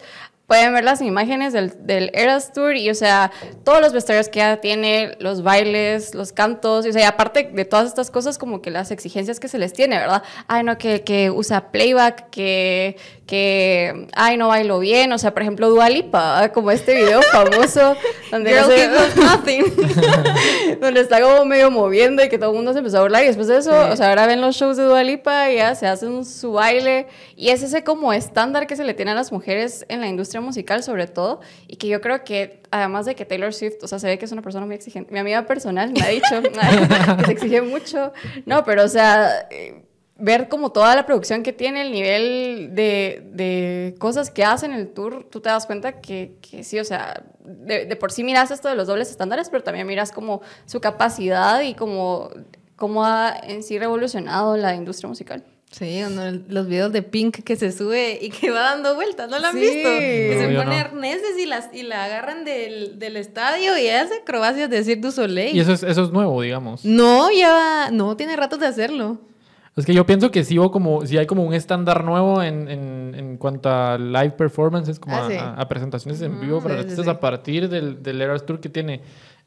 pueden ver las imágenes del, del Eras Tour y, o sea, todos los vestuarios que ella tiene, los bailes, los cantos, y, o sea, y aparte de todas estas cosas, como que las exigencias que se les tiene, ¿verdad? Ay, no, que, que usa playback, que, que, ay, no bailo bien, o sea, por ejemplo, Dua Lipa, ¿verdad? como este video famoso [laughs] donde Girl se- [laughs] donde está como medio moviendo y que todo el mundo se empezó a burlar y después de eso, o sea, ahora ven los shows de Dua Lipa y ya se hacen su baile y es ese como estándar que se le tiene a las mujeres en la industria musical sobre todo y que yo creo que además de que Taylor Swift, o sea, se ve que es una persona muy exigente, mi amiga personal me ha dicho [laughs] que se exige mucho, no, pero o sea... eh, ver como toda la producción que tiene, el nivel de, de cosas que hace en el tour, tú te das cuenta que, que sí, o sea, de, de por sí miras esto de los dobles estándares, pero también miras como su capacidad y como cómo ha en sí revolucionado la industria musical. Sí, los videos de Pink que se sube y que va dando vueltas, ¿no lo han Sí. visto? Que No, se pone no. arneses y, las, y la agarran del, del estadio y hace acrobacias de Cirque du Soleil. Y eso es, eso es nuevo, digamos. No, ya, no, tiene ratos de hacerlo. Es que yo pienso que sí, como, sí hay como un estándar nuevo en, en, en cuanto a live performances, como Ah, a, sí. a- a presentaciones en vivo Ujú, para sí, sí, artistas sí. a partir del, del Eras Tour que tiene.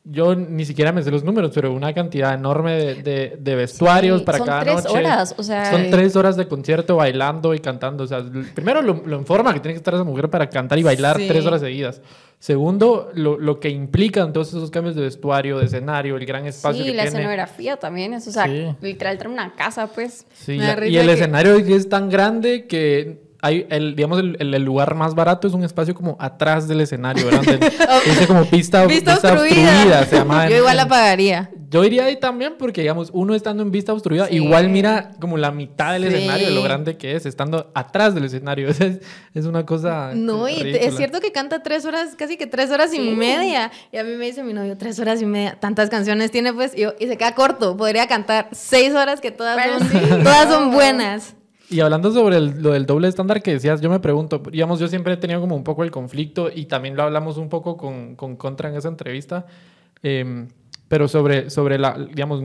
Yo ni siquiera me sé los números, pero una cantidad enorme de, de- de vestuarios Sí, para son cada tres noche. horas, o sea, Son tres horas de concierto bailando y cantando. O sea, primero lo, lo informa que tiene que estar esa mujer para cantar y bailar Sí. tres horas seguidas. Segundo, lo, lo que implican todos esos cambios de vestuario, de escenario, el gran espacio Sí, que la tiene. escenografía también, es, o sea, Sí. literal una casa, pues. Sí, y el que- escenario es tan grande que hay el, digamos, el, el- el lugar más barato es un espacio como atrás del escenario, ¿verdad? [laughs] Dice como pista, Vista vista obstruida. obstruida, se llama. [laughs] Yo en- igual la en- pagaría. Yo iría ahí también porque, digamos, uno estando en vista obstruida, Sí. igual mira como la mitad del Sí. escenario, de lo grande que es, estando atrás del escenario. [laughs] Es, es una cosa. No, y ridícula. es cierto que canta tres horas, casi que tres horas y media. Y a mí me dice mi novio, tres horas y media. Tantas canciones tiene, pues, y, yo- y se queda corto. Podría cantar seis horas que todas Bueno, son, sí. todas son buenas. Y hablando sobre el- lo del doble estándar que decías, yo me pregunto, digamos, yo siempre he tenido como un poco el conflicto y también lo hablamos un poco con, con Contra en esa entrevista, em, pero sobre, sobre la, digamos,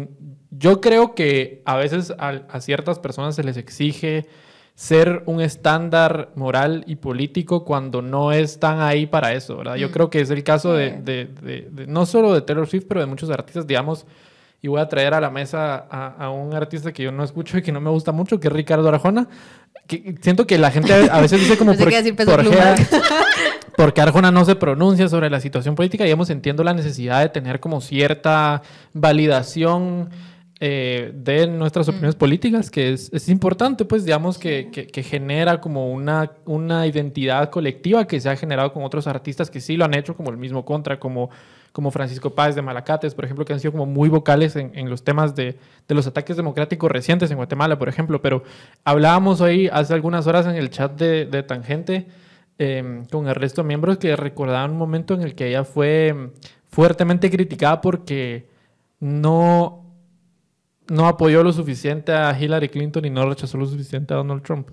yo creo que a veces a, a ciertas personas se les exige ser un estándar moral y político cuando no están ahí para eso, ¿verdad? Yo Mm. creo que es el caso de, de- de- de- no solo de Taylor Swift, pero de muchos artistas, digamos, y voy a traer a la mesa a, a un artista que yo no escucho y que no me gusta mucho, que es Ricardo Arjona. Que siento que la gente a veces dice como [laughs] por, decir [laughs] porque Arjona no se pronuncia sobre la situación política, digamos, entiendo la necesidad de tener como cierta validación eh, de nuestras opiniones políticas, que es, es importante, pues, digamos, que, que- que genera como una, una identidad colectiva que se ha generado con otros artistas que sí lo han hecho, como el mismo Contra, como, como Francisco Páez de Malacates, por ejemplo, que han sido como muy vocales en, en los temas de, de los ataques democráticos recientes en Guatemala, por ejemplo. Pero hablábamos hoy, hace algunas horas, en el chat de, de Tangente, eh, con el resto de miembros que recordaban un momento en el que ella fue mm, fuertemente criticada porque no, no apoyó lo suficiente a Hillary Clinton y no rechazó lo suficiente a Donald Trump.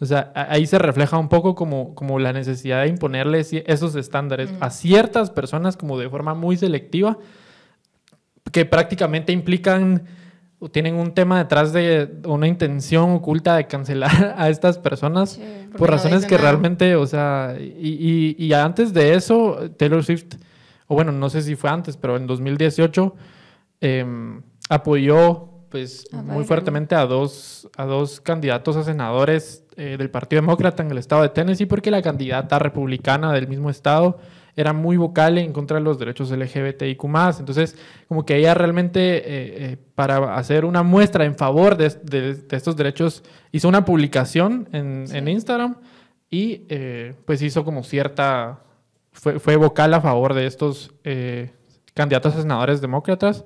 O sea, ahí se refleja un poco como, como la necesidad de imponerle esos estándares a ciertas personas como de forma muy selectiva que prácticamente implican o tienen un tema detrás de una intención oculta de cancelar [laughs] a estas personas Sí, por razones que nada. realmente, o sea, y, y- y antes de eso, Taylor Swift, o bueno, no sé si fue antes, pero en 2018 em, apoyó pues A muy fuertemente a dos, a dos candidatos a senadores eh, del Partido Demócrata en el estado de Tennessee porque la candidata republicana del mismo estado era muy vocal en contra de los derechos LGBTIQ+. Entonces, como que ella realmente, eh, eh, para hacer una muestra en favor de, de- de estos derechos, hizo una publicación en, en Instagram y pues hizo como cierta, fue, fue vocal a favor de estos candidatos a senadores demócratas.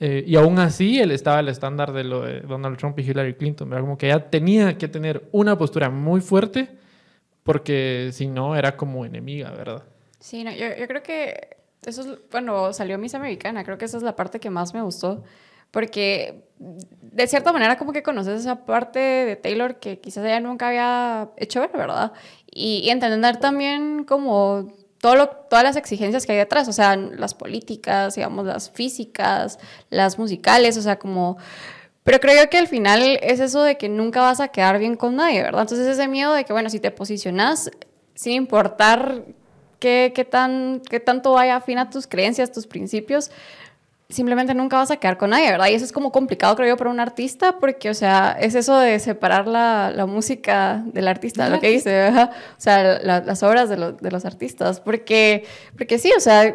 Eh, y aún así, él estaba el estándar de lo de Donald Trump y Hillary Clinton. ¿verdad? Como que ella tenía que tener una postura muy fuerte porque si no era como enemiga, ¿verdad? Sí, no, yo, yo creo que eso es, bueno, salió Miss Americana, creo que esa es la parte que más me gustó, porque de cierta manera como que conoces esa parte de Taylor que quizás ella nunca había hecho ver, ¿verdad? Y, y entender también como todo todas las exigencias que hay detrás, o sea, las políticas, digamos, las físicas, las musicales, o sea, como... Pero creo que al final es eso de que nunca vas a quedar bien con nadie, ¿verdad? Entonces ese miedo de que, bueno, si te posicionas sin importar qué, qué, tan, qué tanto vaya afín a tus creencias, tus principios, simplemente nunca vas a quedar con nadie, ¿verdad? Y eso es como complicado, creo yo, para un artista, porque, o sea, es eso de separar la, la música del artista, lo que dice, ajá. o sea, la- las obras de, lo- de los artistas, porque, porque sí, o sea,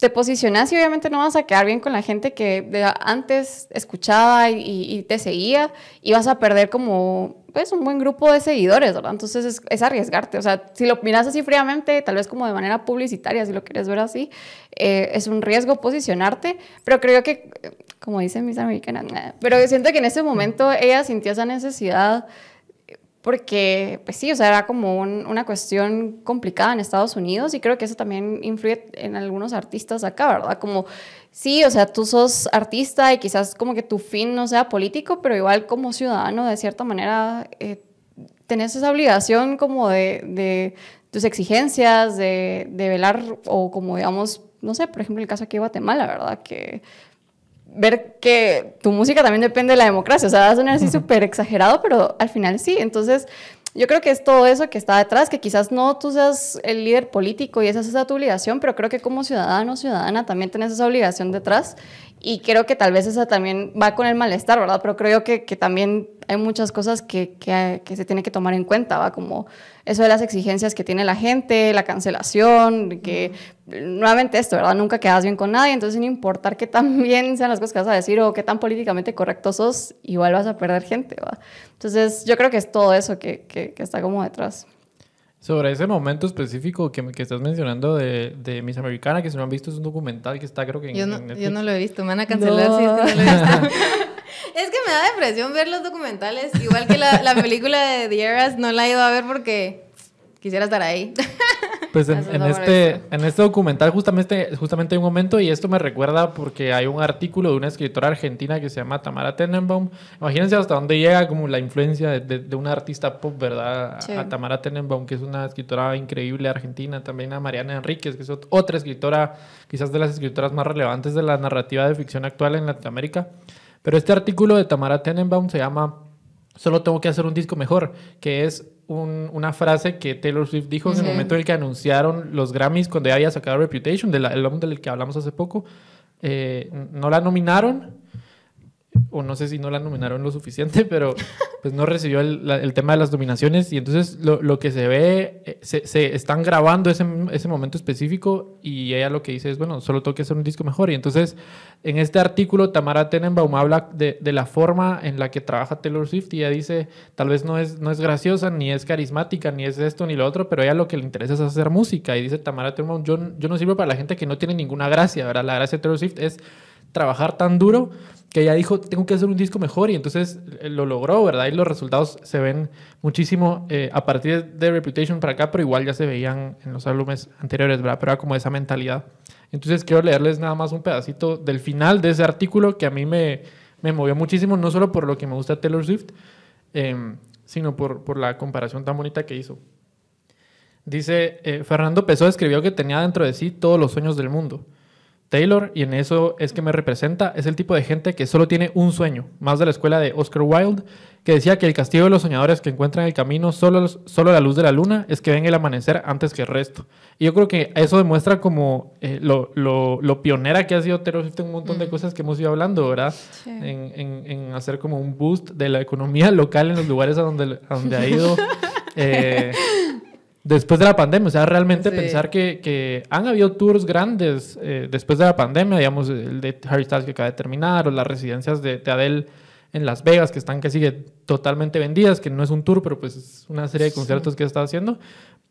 te posicionas y obviamente no vas a quedar bien con la gente que de antes escuchaba y, te seguía y vas a perder como pues un buen grupo de seguidores, ¿verdad? Entonces es, es arriesgarte, o sea, si lo miras así fríamente, tal vez como de manera publicitaria, si lo quieres ver así, eh, es un riesgo posicionarte, pero creo que, como dicen mis americanas, pero siento que en ese momento ella sintió esa necesidad porque, pues sí, o sea, era como un- una cuestión complicada en Estados Unidos y creo que eso también influye en algunos artistas acá, ¿verdad? Como, sí, o sea, tú sos artista y quizás como que tu fin no sea político, pero igual como ciudadano, de cierta manera, eh, tenés esa obligación como de, de tus exigencias, de, de velar o como, digamos, no sé, por ejemplo, el caso aquí de Guatemala, ¿verdad? Que ver que tu música también depende de la democracia. O sea, va a sonar así súper exagerado, pero al final sí. Entonces, yo creo que es todo eso que está detrás, que quizás no tú seas el líder político y esa es tu obligación, pero creo que como ciudadano o ciudadana también tienes esa obligación detrás. Y creo que tal vez esa también va con el malestar, ¿verdad? Pero creo que, que también hay muchas cosas que, que, que se tiene que tomar en cuenta, ¿va? Como eso de las exigencias que tiene la gente, la cancelación, que nuevamente esto, ¿verdad? Nunca quedas bien con nadie, entonces sin importar qué tan [laughs] bien sean las cosas que vas a decir o qué tan políticamente correcto sos, igual vas a perder gente, ¿va? Entonces yo creo que es todo eso que, que, que está como detrás. Sobre ese momento específico que, que estás mencionando de, de Miss Americana, que si no han visto es un documental que está creo que en, Yo no, en yo no lo he visto, me van a cancelar No. si es que no lo he visto. [laughs] es que me da depresión ver los documentales, igual que la, la película de The Eras, no la he ido a ver porque quisiera estar ahí. [laughs] Pues en, este, en este documental justamente, justamente hay un momento y esto me recuerda porque hay un artículo de una escritora argentina que se llama Tamara Tenenbaum. Imagínense hasta dónde llega como la influencia de, de, de una artista pop, ¿verdad? A- Sí. A, Tamara Tenenbaum, que es una escritora increíble argentina. También a Mariana Enríquez, que es ot- otra escritora, quizás de las escritoras más relevantes de la narrativa de ficción actual en Latinoamérica. Pero este artículo de Tamara Tenenbaum se llama Solo tengo que hacer un disco mejor, que es un- una frase que Taylor Swift dijo en el momento en el que anunciaron los Grammys cuando ella había sacado Reputation, del el álbum del que hablamos hace poco. Eh, no la nominaron, o no sé si no la nominaron lo suficiente, [laughs] pero pues no recibió el, la- el tema de las nominaciones y entonces lo, lo que se ve, eh, se, se están grabando ese, ese momento específico y ella lo que dice es, bueno, solo tengo que hacer un disco mejor y entonces en este artículo Tamara Tenenbaum habla de, de la forma en la que trabaja Taylor Swift y ella dice, tal vez no es, no es graciosa, ni es carismática, ni es esto, ni lo otro, pero ella lo que le interesa es hacer música y dice Tamara Tenenbaum, yo, yo no sirvo para la gente que no tiene ninguna gracia, ¿verdad? La gracia de Taylor Swift es trabajar tan duro que ella dijo, tengo que hacer un disco mejor y entonces eh, lo logró, ¿verdad? Y los resultados se ven muchísimo eh, a partir de Reputation para acá, pero igual ya se veían en los álbumes anteriores, ¿verdad? Pero era como esa mentalidad. Entonces quiero leerles nada más un pedacito del final de ese artículo que a mí me, me movió muchísimo, no solo por lo que me gusta Taylor Swift, em, sino por, por la comparación tan bonita que hizo. Dice, eh, Fernando Pessoa escribió que tenía dentro de sí todos los sueños del mundo. Taylor, y en eso es que me representa, es el tipo de gente que solo tiene un sueño, más de la escuela de Oscar Wilde, que decía que el castigo de los soñadores que encuentran el camino, solo, solo la luz de la luna, es que ven el amanecer antes que el resto. Y yo creo que eso demuestra como eh, lo, lo, lo pionera que ha sido Taylor Swift en un montón de cosas que hemos ido hablando, ¿verdad? Sí. En, en- en hacer como un boost de la economía [laughs] local en los lugares a donde, a donde ha ido. [laughs] eh, después de la pandemia. O sea, realmente Sí. pensar que, que han habido tours grandes eh, después de la pandemia, digamos, el de Harry Styles que acaba de terminar, o las residencias de, de Adele en Las Vegas, que están que sigue totalmente vendidas, que no es un tour, pero pues es una serie de conciertos que está haciendo.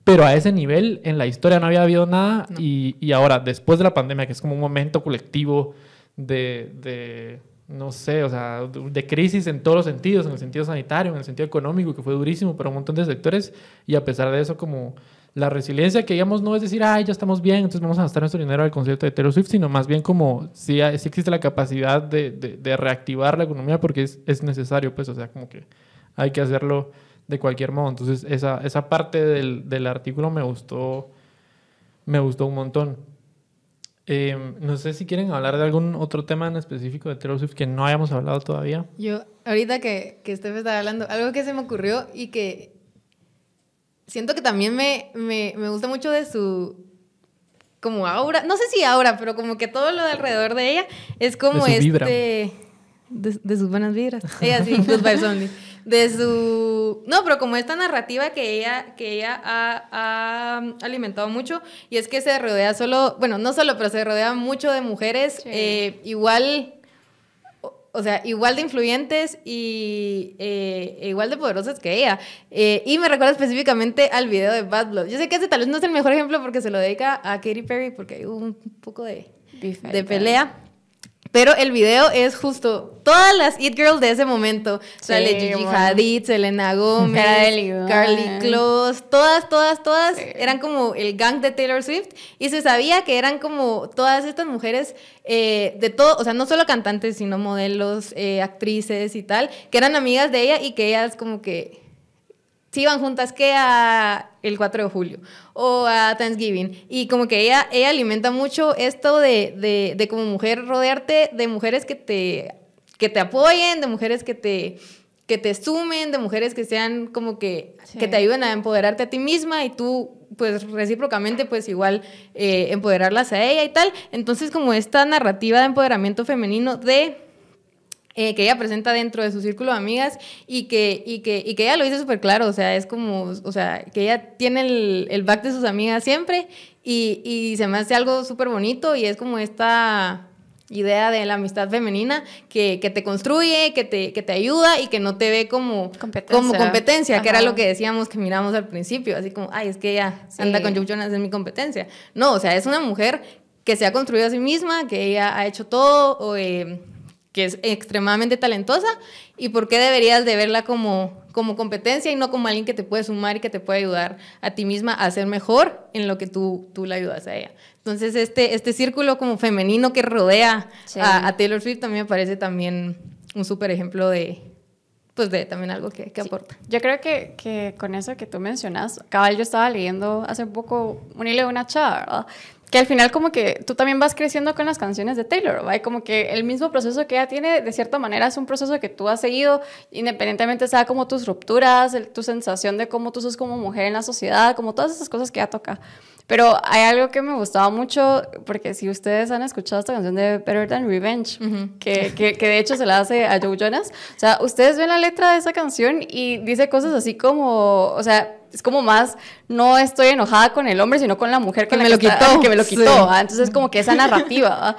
Pero a ese nivel en la historia no había habido nada No. y, y ahora, después de la pandemia, que es como un momento colectivo de, de, no sé, o sea, de crisis en todos los sentidos, en el sentido sanitario, en el sentido económico, que fue durísimo para un montón de sectores, y a pesar de eso, como la resiliencia que digamos no es decir, ay, ya estamos bien, entonces vamos a gastar nuestro dinero al concierto de Taylor Swift, sino más bien como si, si existe la capacidad de, de- de reactivar la economía porque es, es necesario, pues, o sea, como que hay que hacerlo de cualquier modo. Entonces, esa, esa parte del, del artículo me gustó, me gustó un montón. Eh, no sé si quieren hablar de algún otro tema en específico de Taylor Swift que no hayamos hablado todavía. Yo, ahorita que, que Steph estaba hablando, algo que se me ocurrió y que siento que también me, me, me gusta mucho de su como aura, no sé si aura, pero como que todo lo de alrededor de ella es como De este de, de sus buenas vibras. Ella sí, good vibes only. De su no, pero como esta narrativa que ella que ella ha, ha alimentado mucho y es que se rodea solo, bueno, no solo, pero se rodea mucho de mujeres Sí. eh, igual o- sea, igual de influyentes y eh, e igual de poderosas que ella. Eh, y me recuerda específicamente al video de Bad Blood. Yo sé que ese tal vez no es el mejor ejemplo porque se lo dedica a Katy Perry porque hay un poco de, Beef de pelea. Pero el video es justo todas las It Girls de ese momento. Sale Gigi bueno. Hadid, Selena Gomez, Carly Close, todas, todas, todas Sí. eran como el gang de Taylor Swift y se sabía que eran como todas estas mujeres eh, de todo, o sea, no solo cantantes, sino modelos, eh, actrices y tal, que eran amigas de ella y que ellas como que se iban juntas que a el 4 de julio o a Thanksgiving y como que ella, ella alimenta mucho esto de, de, de como mujer rodearte de mujeres que te, que te apoyen, de mujeres que te, que te sumen, de mujeres que sean como que, Sí. que te ayuden a empoderarte a ti misma y tú pues recíprocamente pues igual eh, empoderarlas a ella y tal. Entonces como esta narrativa de empoderamiento femenino de eh, que ella presenta dentro de su círculo de amigas y que, y que, y que ella lo dice súper claro, o sea, es como, o sea, que ella tiene el, el back de sus amigas siempre y, y se me hace algo súper bonito y es como esta idea de la amistad femenina que, que te construye, que te, que te ayuda y que no te ve como Competencia. como competencia, que era lo que decíamos que miramos al principio, así como, ay, es que ella Sí. anda con Joe Jonas, es mi competencia. No, o sea, es una mujer que se ha construido a sí misma, que ella ha hecho todo, o, eh, que es extremadamente talentosa, y por qué deberías de verla como, como competencia y no como alguien que te puede sumar y que te puede ayudar a ti misma a ser mejor en lo que tú, tú le ayudas a ella. Entonces, este, este círculo como femenino que rodea Sí. a, a Taylor Swift también me parece también un súper ejemplo de, pues de también algo que, que Sí. aporta. Yo creo que, que con eso que tú mencionas, cabal, yo estaba leyendo hace poco un hilo de una chava, ¿verdad? Que al final como que tú también vas creciendo con las canciones de Taylor, ¿va? Como que el mismo proceso que ella tiene, de cierta manera, es un proceso que tú has seguido, independientemente sea como tus rupturas, tu sensación de cómo tú sos como mujer en la sociedad, como todas esas cosas que ella toca. Pero hay algo que me gustaba mucho, porque si ustedes han escuchado esta canción de Better Than Revenge, que, que, que, de hecho se la hace a Joe Jonas, o sea, ustedes ven la letra de esa canción y dice cosas así como, o sea, es como más, no estoy enojada con el hombre, sino con la mujer que, me, lo quitó, que me lo quitó. Entonces, como que esa narrativa.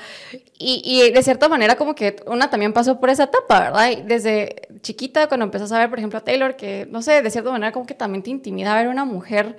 Y, y, de cierta manera, como que una también pasó por esa etapa, ¿verdad? Y desde chiquita, cuando empezás a ver, por ejemplo, a Taylor, que, no sé, de cierta manera, como que también te intimida ver una mujer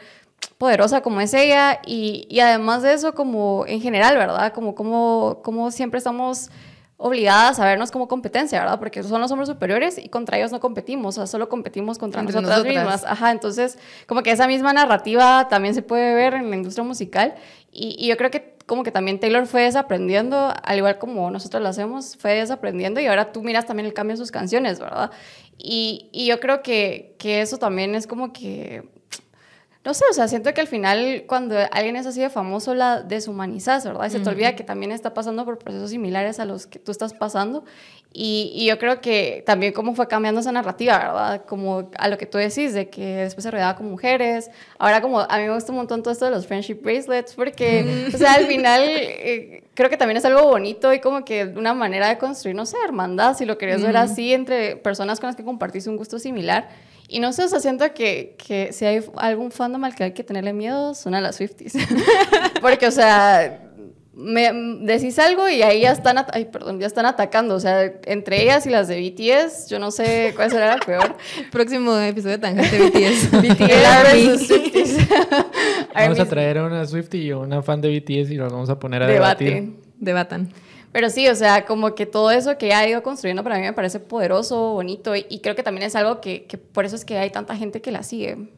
poderosa como es ella. Y, y además de eso, como en general, ¿verdad? Como, como, como siempre estamos obligadas a vernos como competencia, ¿verdad? Porque son los hombres superiores y contra ellos no competimos, o sea, solo competimos contra nosotras, mismas. Ajá, entonces, como que esa misma narrativa también se puede ver en la industria musical y, yo creo que como que también Taylor fue desaprendiendo, al igual como nosotros lo hacemos, fue desaprendiendo y ahora tú miras también el cambio en sus canciones, ¿verdad? Y, y yo creo que, que eso también es como que no sé, o sea, siento que al final cuando alguien es así de famoso la deshumanizas, ¿verdad? Y se te olvida que también está pasando por procesos similares a los que tú estás pasando. Y, y, yo creo que también cómo fue cambiando esa narrativa, ¿verdad? Como a lo que tú decís, de que después se rodeaba con mujeres. Ahora como a mí me gusta un montón todo esto de los friendship bracelets, porque, o sea, al final [laughs] eh, creo que también es algo bonito y como que una manera de construir, no sé, hermandad, si lo querías ver así, entre personas con las que compartís un gusto similar. Y no sé, o sea, siento que, que si hay algún fandom al que hay que tenerle miedo, son a las Swifties. [laughs] Porque, o sea, me decís algo y ahí ya están, ay, perdón, ya están atacando. O sea, entre ellas y las de BTS, yo no sé cuál será la peor. [laughs] Próximo episodio de Tangente BTS. BTS Swifties. vamos a traer a una Swiftie y a una fan de BTS y nos vamos a poner a debatir. Debatan. Pero sí, o sea, como que todo eso que ha ido construyendo para mí me parece poderoso, bonito y, creo que también es algo que, que, por eso es que hay tanta gente que la sigue.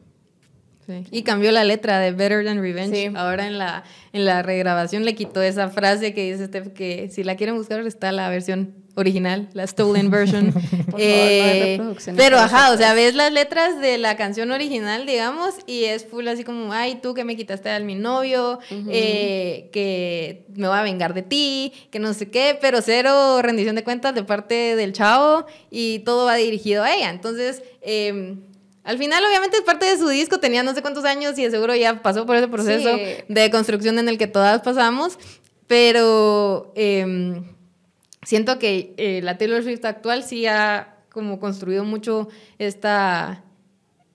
Sí. Y cambió la letra de Better Than Revenge. Ahora en la, en la regrabación le quitó esa frase que dice Steph que si la quieren buscar está la versión original, la stolen version. [laughs] eh, pero ajá, o sea, ves las letras de la canción original, digamos, y es full así como, ay, tú que me quitaste a mi novio, eh, que me voy a vengar de ti, que no sé qué, pero cero rendición de cuentas de parte del chavo y todo va dirigido a ella. Entonces, eh, al final, obviamente, es parte de su disco, tenía no sé cuántos años y de seguro ya pasó por ese proceso de construcción en el que todas pasamos, pero eh, siento que eh, la Taylor Swift actual sí ha como construido mucho esta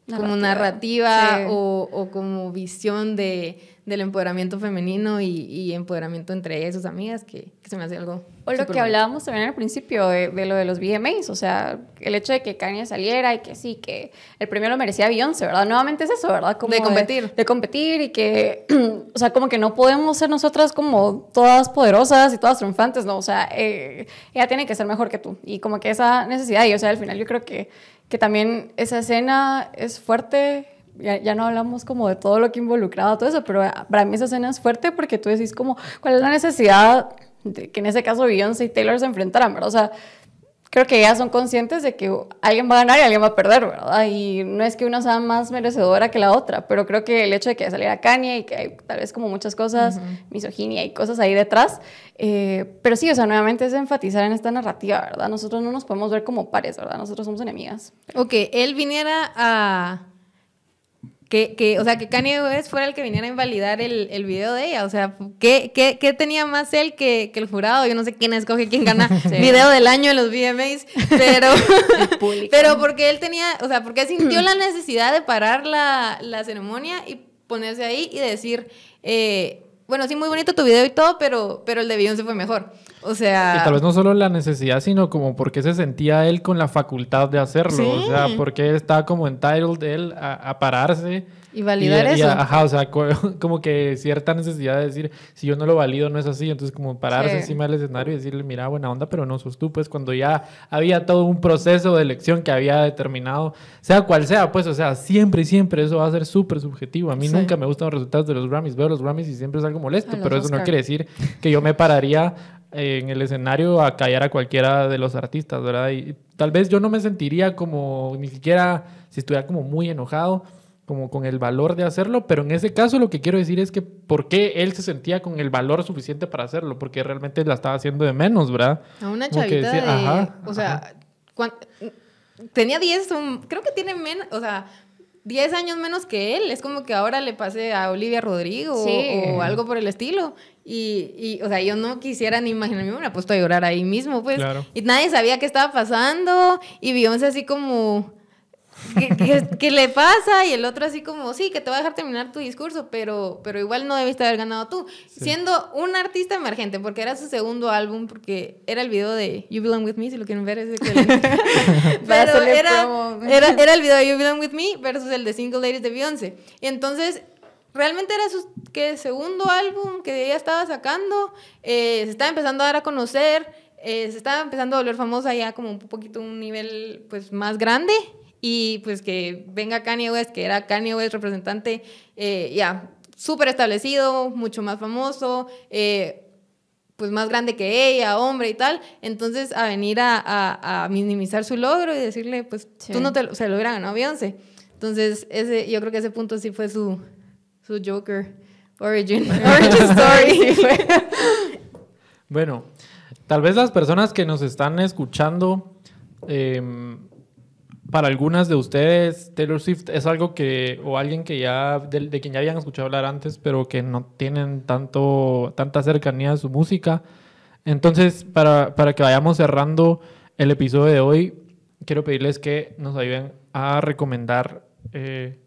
narrativa. como narrativa o, o, como visión de, del empoderamiento femenino y, y, empoderamiento entre ella y sus amigas, que, que se me hace algo... O lo que hablábamos también al principio de, de, lo de los VMAs, o sea, el hecho de que Kanye saliera y que sí, que el premio lo merecía Beyoncé, ¿verdad? Nuevamente es eso, ¿verdad? Como de competir. De, de competir y que, [clears throat] o sea, como que no podemos ser nosotras como todas poderosas y todas triunfantes, ¿no? O sea, eh, ella tiene que ser mejor que tú. Y como que esa necesidad, y o sea, al final yo creo que, que también esa escena es fuerte ya, ya, no hablamos como de todo lo que involucraba todo eso, pero para mí esa escena es fuerte porque tú decís como, ¿cuál es la necesidad de que en ese caso Beyoncé y Taylor se enfrentaran, ¿verdad? O sea, creo que ellas son conscientes de que alguien va a ganar y alguien va a perder, ¿verdad? Y no es que una sea más merecedora que la otra, pero creo que el hecho de que saliera Kanye y que hay tal vez como muchas cosas, uh -huh. misoginia y cosas ahí detrás, eh, pero sí, o sea, nuevamente es enfatizar en esta narrativa, ¿verdad? Nosotros no nos podemos ver como pares, ¿verdad? Nosotros somos enemigas. O que él viniera a que, que, o sea, que Kanye West fuera el que viniera a invalidar el, el video de ella. O sea, ¿qué, qué, qué tenía más él que, que, el jurado? Yo no sé quién escoge quién gana [laughs] sí. video del año en los VMAs, pero, [laughs] pero porque él tenía, o sea, porque sintió la [clears throat] necesidad de parar la, la ceremonia y ponerse ahí y decir, eh, bueno, sí, muy bonito tu video y todo, pero, pero el de Beyoncé fue mejor. O sea... Y tal vez no solo la necesidad, sino como porque se sentía él con la facultad de hacerlo. ¿Sí? O sea, porque estaba como entitled él a, a pararse y validar y, eso. Y, ajá, o sea, [laughs] como que cierta necesidad de decir, si yo no lo valido, no es así. Entonces, como pararse sí. encima del escenario y decirle, mira, buena onda, pero no sos tú, pues cuando ya había todo un proceso de elección que había determinado, sea cual sea, pues, o sea, siempre, siempre eso va a ser súper subjetivo. A mí sí. nunca me gustan los resultados de los Grammys. Veo los Grammys y siempre es algo molesto, pero eso Oscar. no quiere decir que yo me pararía en el escenario a callar a cualquiera de los artistas, ¿verdad? Y tal vez yo no me sentiría como, ni siquiera si estuviera como muy enojado, como con el valor de hacerlo, pero en ese caso lo que quiero decir es que por qué él se sentía con el valor suficiente para hacerlo, porque realmente la estaba haciendo de menos, ¿verdad? A una Como chavita decía, de... ajá, o sea, cuan- tenía 10, un- creo que tiene menos, o sea, 10 años menos que él. Es como que ahora le pase a Olivia Rodrigo Sí. o, algo por el estilo. Y, y, o sea, yo no quisiera ni imaginarme, me hubiera puesto a llorar ahí mismo, pues. Claro. Y nadie sabía qué estaba pasando. Y Beyoncé así como... ¿Qué, qué- qué le pasa? Y el otro así como, sí, que te va a dejar terminar tu discurso, pero, pero igual no debiste haber ganado tú. Siendo un artista emergente, porque era su segundo álbum, porque era el video de You Belong With Me, si lo quieren ver, es excelente. [laughs] Pero era, era, era el video de You Belong With Me versus el de Single Ladies de Beyoncé. Y entonces, realmente era su ¿qué? segundo álbum que ella estaba sacando, eh, se estaba empezando a dar a conocer, eh, se estaba empezando a volver famosa ya como un poquito un nivel pues más grande y pues que venga Kanye West, que era Kanye West representante eh, ya súper establecido, mucho más famoso, eh, pues más grande que ella, hombre y tal, entonces a venir a, a- a minimizar su logro y decirle, pues Sí. tú no te lo, se lo hubiera ganado Beyoncé. Entonces, ese, yo creo que ese punto sí fue su, su Joker origin, [laughs] origin story. Bueno, tal vez las personas que nos están escuchando, em, para algunas de ustedes, Taylor Swift es algo que, o alguien que ya, de, de quien ya habían escuchado hablar antes, pero que no tienen tanto, tanta cercanía a su música. Entonces, para, para que vayamos cerrando el episodio de hoy, quiero pedirles que nos ayuden a recomendar eh,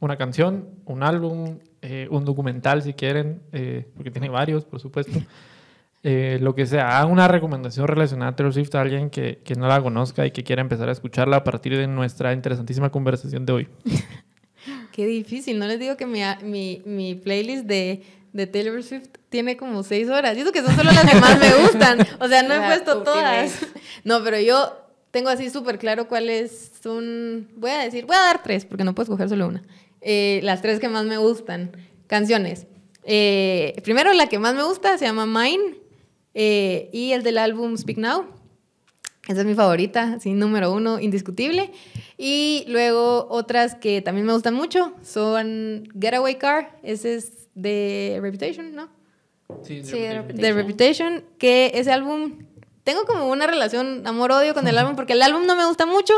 una canción, un álbum, eh, un documental si quieren, eh, porque tiene varios, por supuesto. [laughs] Eh, lo que sea, una recomendación relacionada a Taylor Swift a alguien que, que no la conozca y que quiera empezar a escucharla a partir de nuestra interesantísima conversación de hoy. [laughs] Qué difícil, no les digo que mi, mi, mi playlist de, de Taylor Swift tiene como seis horas. Eso que son solo las que más me gustan. O sea, no he [laughs] puesto todas. [laughs] No, pero yo tengo así súper claro cuáles son. Voy a decir, voy a dar tres, porque no puedo escoger solo una. Eh, las tres que más me gustan. Canciones. Eh, primero, la que más me gusta se llama Mine. Eh, y el del álbum Speak Now. Esa es mi favorita, sí, número uno, indiscutible. Y luego otras que también me gustan mucho son Getaway Car, ese es de Reputation, ¿no? Sí, Sí, de repente. De Reputation, que ese álbum, tengo como una relación amor-odio con el álbum, porque el álbum no me gusta mucho,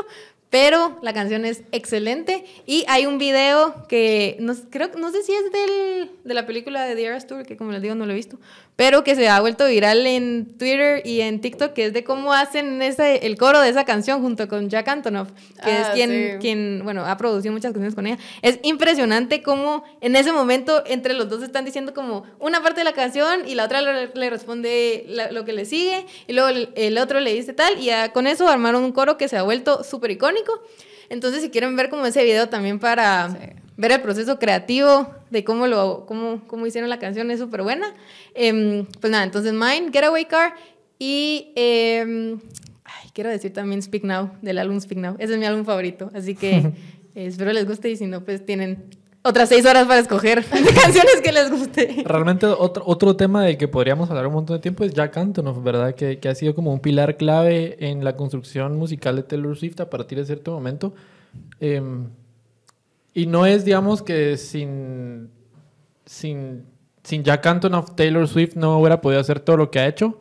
pero la canción es excelente. Y hay un video que, no, creo, no sé si es del, de la película de The Eras Tour, que como les digo no lo he visto, pero que se ha vuelto viral en Twitter y en TikTok, que es de cómo hacen ese, el coro de esa canción junto con Jack Antonoff, que es Ah, quien, sí. quien, bueno, ha producido muchas canciones con ella. Es impresionante cómo en ese momento entre los dos están diciendo como una parte de la canción y la otra le, le responde la- lo que le sigue y luego el, el otro le dice tal y ya con eso armaron un coro que se ha vuelto súper icónico. Entonces, si quieren ver como ese video también para Sí. ver el proceso creativo de cómo, lo, cómo, cómo hicieron la canción, es súper buena. Em, pues nada, entonces Mine, Getaway Car y... em, ay, quiero decir también Speak Now, del álbum Speak Now. Ese es mi álbum favorito, así que eh, [laughs] espero les guste y si no, pues tienen otras seis horas para escoger [laughs] canciones que les guste. Realmente otro, otro tema del que podríamos hablar un montón de tiempo es Jack Antonoff, ¿verdad? Que, que ha sido como un pilar clave en la construcción musical de Taylor Swift a partir de cierto momento. Em, y no es, digamos, que sin, sin, sin Jack Antonoff, Taylor Swift no hubiera podido hacer todo lo que ha hecho.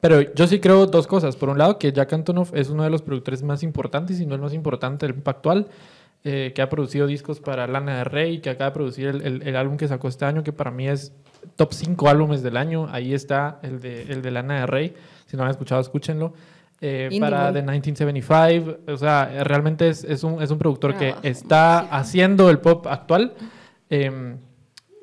Pero yo sí creo dos cosas. Por un lado, que Jack Antonoff es uno de los productores más importantes, y no el más importante del pop actual, eh, que ha producido discos para Lana del Rey, que acaba de producir el, el- el álbum que sacó este año, que para mí es top 5 álbumes del año. Ahí está el de, el de Lana del Rey. Si no lo han escuchado, escúchenlo. Eh, para. The 1975. O sea, eh, realmente es, es un, es un productor que Ah, está sí. haciendo el pop actual. Em,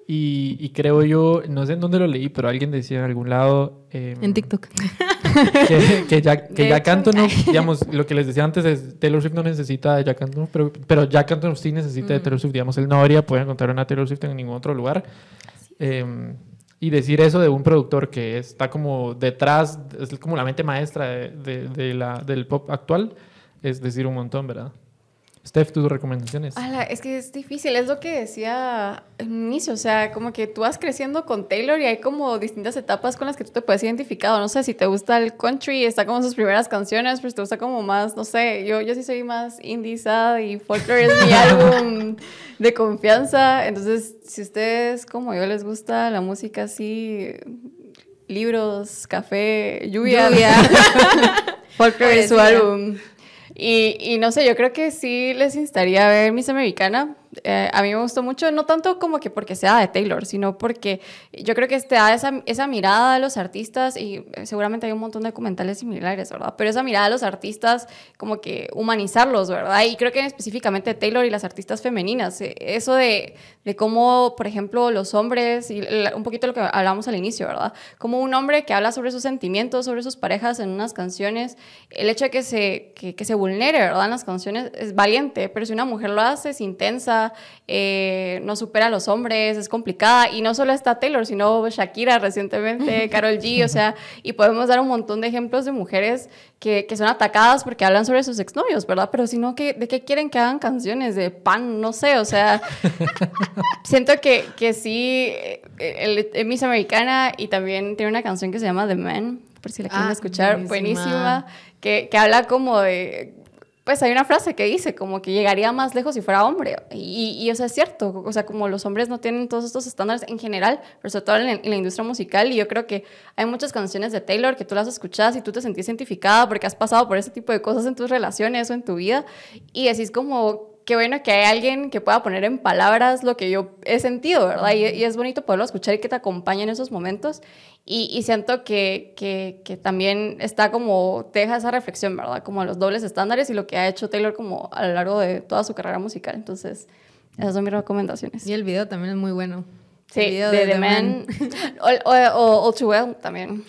y, y creo yo, no sé en dónde lo leí, pero alguien decía en algún lado. em, En TikTok. [laughs] [laughs] que, que Jack, que Jack. Antonoff, digamos, lo que les decía antes es Taylor Swift no necesita de Jack Antonoff, pero, pero Jack Antonoff sí necesita de Taylor Swift. Digamos, él no habría podido encontrar una Taylor Swift en ningún otro lugar. Eh, y decir eso de un productor que está como detrás, es como la mente maestra de, de- de la, del pop actual, es decir un montón, ¿verdad? Steph, tus recomendaciones. Ala, es que es difícil, es lo que decía en inicio, o sea, como que tú vas creciendo con Taylor y hay como distintas etapas con las que tú te puedes identificar. No sé, si te gusta el country, está como sus primeras canciones, pero si te gusta como más, no sé, yo, yo sí soy más indie sad y folklore es mi [laughs] álbum de confianza. Entonces, si ustedes como yo les gusta la música así, libros, café, lluvia, Lluvia. [laughs] [laughs] folklore es su álbum. Y, y no sé, yo creo que sí les instaría a ver Miss Americana. Eh, a mí me gustó mucho, no tanto como que porque sea de Taylor, sino porque yo creo que te da esa, esa mirada a los artistas y eh, seguramente hay un montón de documentales similares, ¿verdad? Pero esa mirada a los artistas, como que humanizarlos, ¿verdad? Y creo que específicamente Taylor y las artistas femeninas, eh, eso de, de cómo, por ejemplo, los hombres, y un poquito lo que hablamos al inicio, ¿verdad? Como un hombre que habla sobre sus sentimientos, sobre sus parejas en unas canciones, el hecho de que se, que, que se vulnere, ¿verdad? En las canciones es valiente, pero si una mujer lo hace, es intensa, eh, no supera a los hombres, es complicada. Y no solo está Taylor, sino Shakira recientemente, [laughs] Carol G, o sea, y podemos dar un montón de ejemplos de mujeres que, que son atacadas porque hablan sobre sus exnovios, ¿verdad? Pero si no, ¿qué- ¿de qué quieren que hagan canciones? ¿De pan? No sé, o sea, [laughs] siento que, que sí, eh, el, el Miss Americana y también tiene una canción que se llama The Man, por si la quieren Ah, escuchar, buenísima. buenísima, que, que habla como de... Pues hay una frase que dice como que llegaría más lejos si fuera hombre. Y, y eso es cierto. O sea, como los hombres no tienen todos estos estándares en general, pero sobre todo en, la- industria musical. Y yo creo que hay muchas canciones de Taylor que tú las escuchas y tú te sentís identificada porque has pasado por ese tipo de cosas en tus relaciones o en tu vida. Y decís como, qué bueno que hay alguien que pueda poner en palabras lo que yo he sentido, ¿verdad? Y, y es bonito poderlo escuchar y que te acompañe en esos momentos. Y, y siento que, que, que también está como, te deja esa reflexión, ¿verdad? Como los dobles estándares y lo que ha hecho Taylor como a lo largo de toda su carrera musical. Entonces, esas son mis recomendaciones. Y el video también es muy bueno. Sí, El video de The Man. [laughs] o, o, o All Too Well también.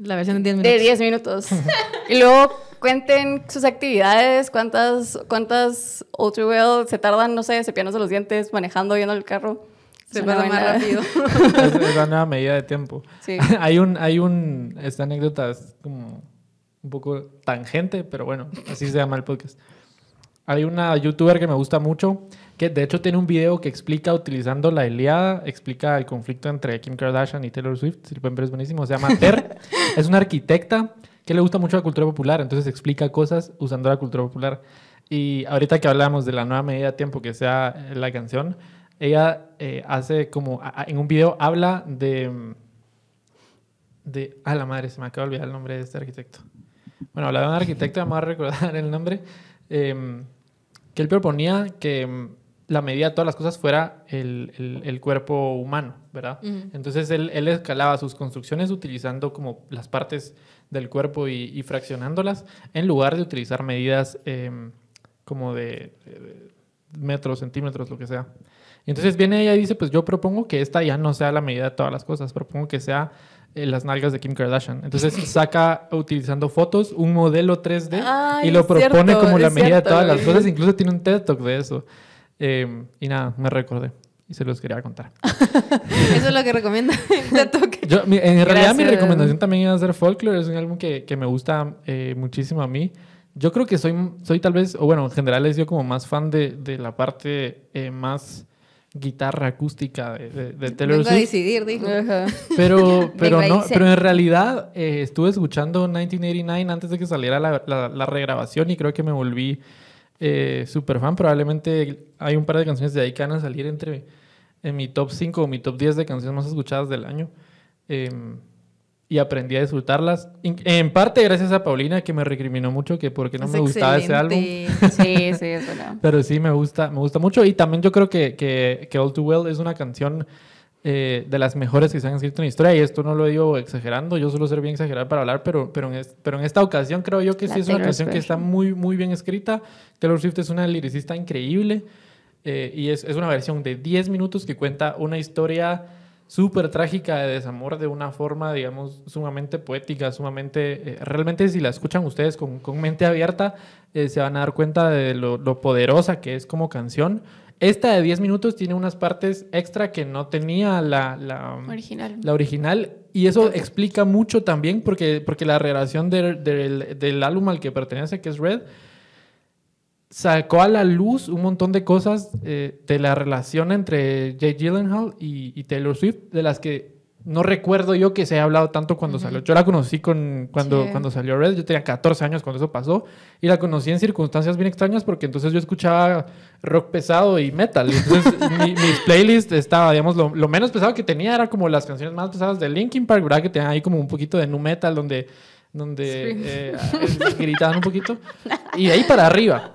La versión de 10 minutos. De 10 minutos. [laughs] y luego cuenten sus actividades, cuántas, cuántas Too Well se tardan, no sé, cepillándose los dientes, manejando, yendo el carro. Se una pasa más buena- [laughs] rápido. Es, es la nueva medida de tiempo. Sí. [laughs] hay un, hay un, esta anécdota es como un poco tangente, pero bueno, así se llama el podcast. Hay una youtuber que me gusta mucho, que de hecho tiene un video que explica utilizando la Iliada, explica el conflicto entre Kim Kardashian y Taylor Swift, si lo pueden ver es buenísimo, se llama Ter, [laughs] es una arquitecta que le gusta mucho la cultura popular, entonces explica cosas usando la cultura popular. Y ahorita que hablamos de la nueva medida de tiempo que sea eh, la canción, ella eh, hace como, en un video habla de, de, a la madre, se me acaba de olvidar el nombre de este arquitecto. Bueno, hablaba de un arquitecto, vamos a recordar el nombre, eh, que él proponía que mm, la medida de todas las cosas fuera el, el- el cuerpo humano, ¿verdad? Entonces él, él escalaba sus construcciones utilizando como las partes del cuerpo y, y fraccionándolas, en lugar de utilizar medidas eh, como de, de metros, centímetros, lo que sea. Y entonces viene ella y dice, pues yo propongo que esta ya no sea la medida de todas las cosas, propongo que sea eh, las nalgas de Kim Kardashian. Entonces [laughs] saca, utilizando fotos, un modelo 3D Ay, y lo propone cierto, como la medida de todas las cosas. Incluso tiene un TED Talk de eso. Eh, y nada, me recordé y se los quería contar. [laughs] Eso es lo que [laughs] toque. Yo, mi- en realidad mi Gracias. recomendación también iba a ser Folklore, es un álbum que, que me gusta eh, muchísimo a mí. Yo creo que soy, soy tal vez, o bueno, en general he sido como más fan de, de la parte eh, más guitarra acústica de, de, de Taylor Vengo a Swift. decidir, dijo. Pero, [laughs] pero, a no, pero en realidad eh, estuve escuchando 1989 antes de que saliera la, la- la regrabación y creo que me volví eh, súper fan. Probablemente hay un par de canciones de ahí que van a salir entre en mi top 5 o mi top 10 de canciones más escuchadas del año. Eh, y aprendí a disfrutarlas. In- En parte gracias a Paulina que me recriminó mucho que porque no Es me gustaba ese álbum. excelente. Sí, sí, es verdad. [laughs] Pero sí, me gusta, me gusta mucho. Y también yo creo que, que, que All Too Well es una canción eh, de las mejores que se han escrito en la historia. Y esto no lo digo exagerando, yo suelo ser bien exagerado para hablar, pero, pero, en, es- pero en esta ocasión creo yo que La sí es una canción que está muy, muy bien escrita. Taylor Swift es una liricista increíble. eh, y es, es una versión de 10 minutos que cuenta una historia súper trágica de desamor de una forma, digamos, sumamente poética, sumamente... eh, realmente si la escuchan ustedes con, con mente abierta, se van a dar cuenta de lo, lo poderosa que es como canción. Esta de 10 minutos tiene unas partes extra que no tenía la, la, Original. la original. Y eso explica mucho también porque, porque la relación del, del, del álbum al que pertenece, que es Red, sacó a la luz un montón de cosas eh, de la relación entre Jay Gyllenhaal y, y Taylor Swift, de las que no recuerdo yo que se haya hablado tanto cuando salió. Yo la conocí con, cuando, Sí. cuando salió Red, yo tenía 14 años cuando eso pasó, y la conocí en circunstancias bien extrañas porque entonces yo escuchaba rock pesado y metal. Y entonces [laughs] mi, mis playlists estaba, digamos, lo, lo menos pesado que tenía era como las canciones más pesadas de Linkin Park, ¿verdad? Que tenían ahí como un poquito de nu metal donde, donde Scream. eh, eh, [laughs] gritaban un poquito. Y de ahí para arriba.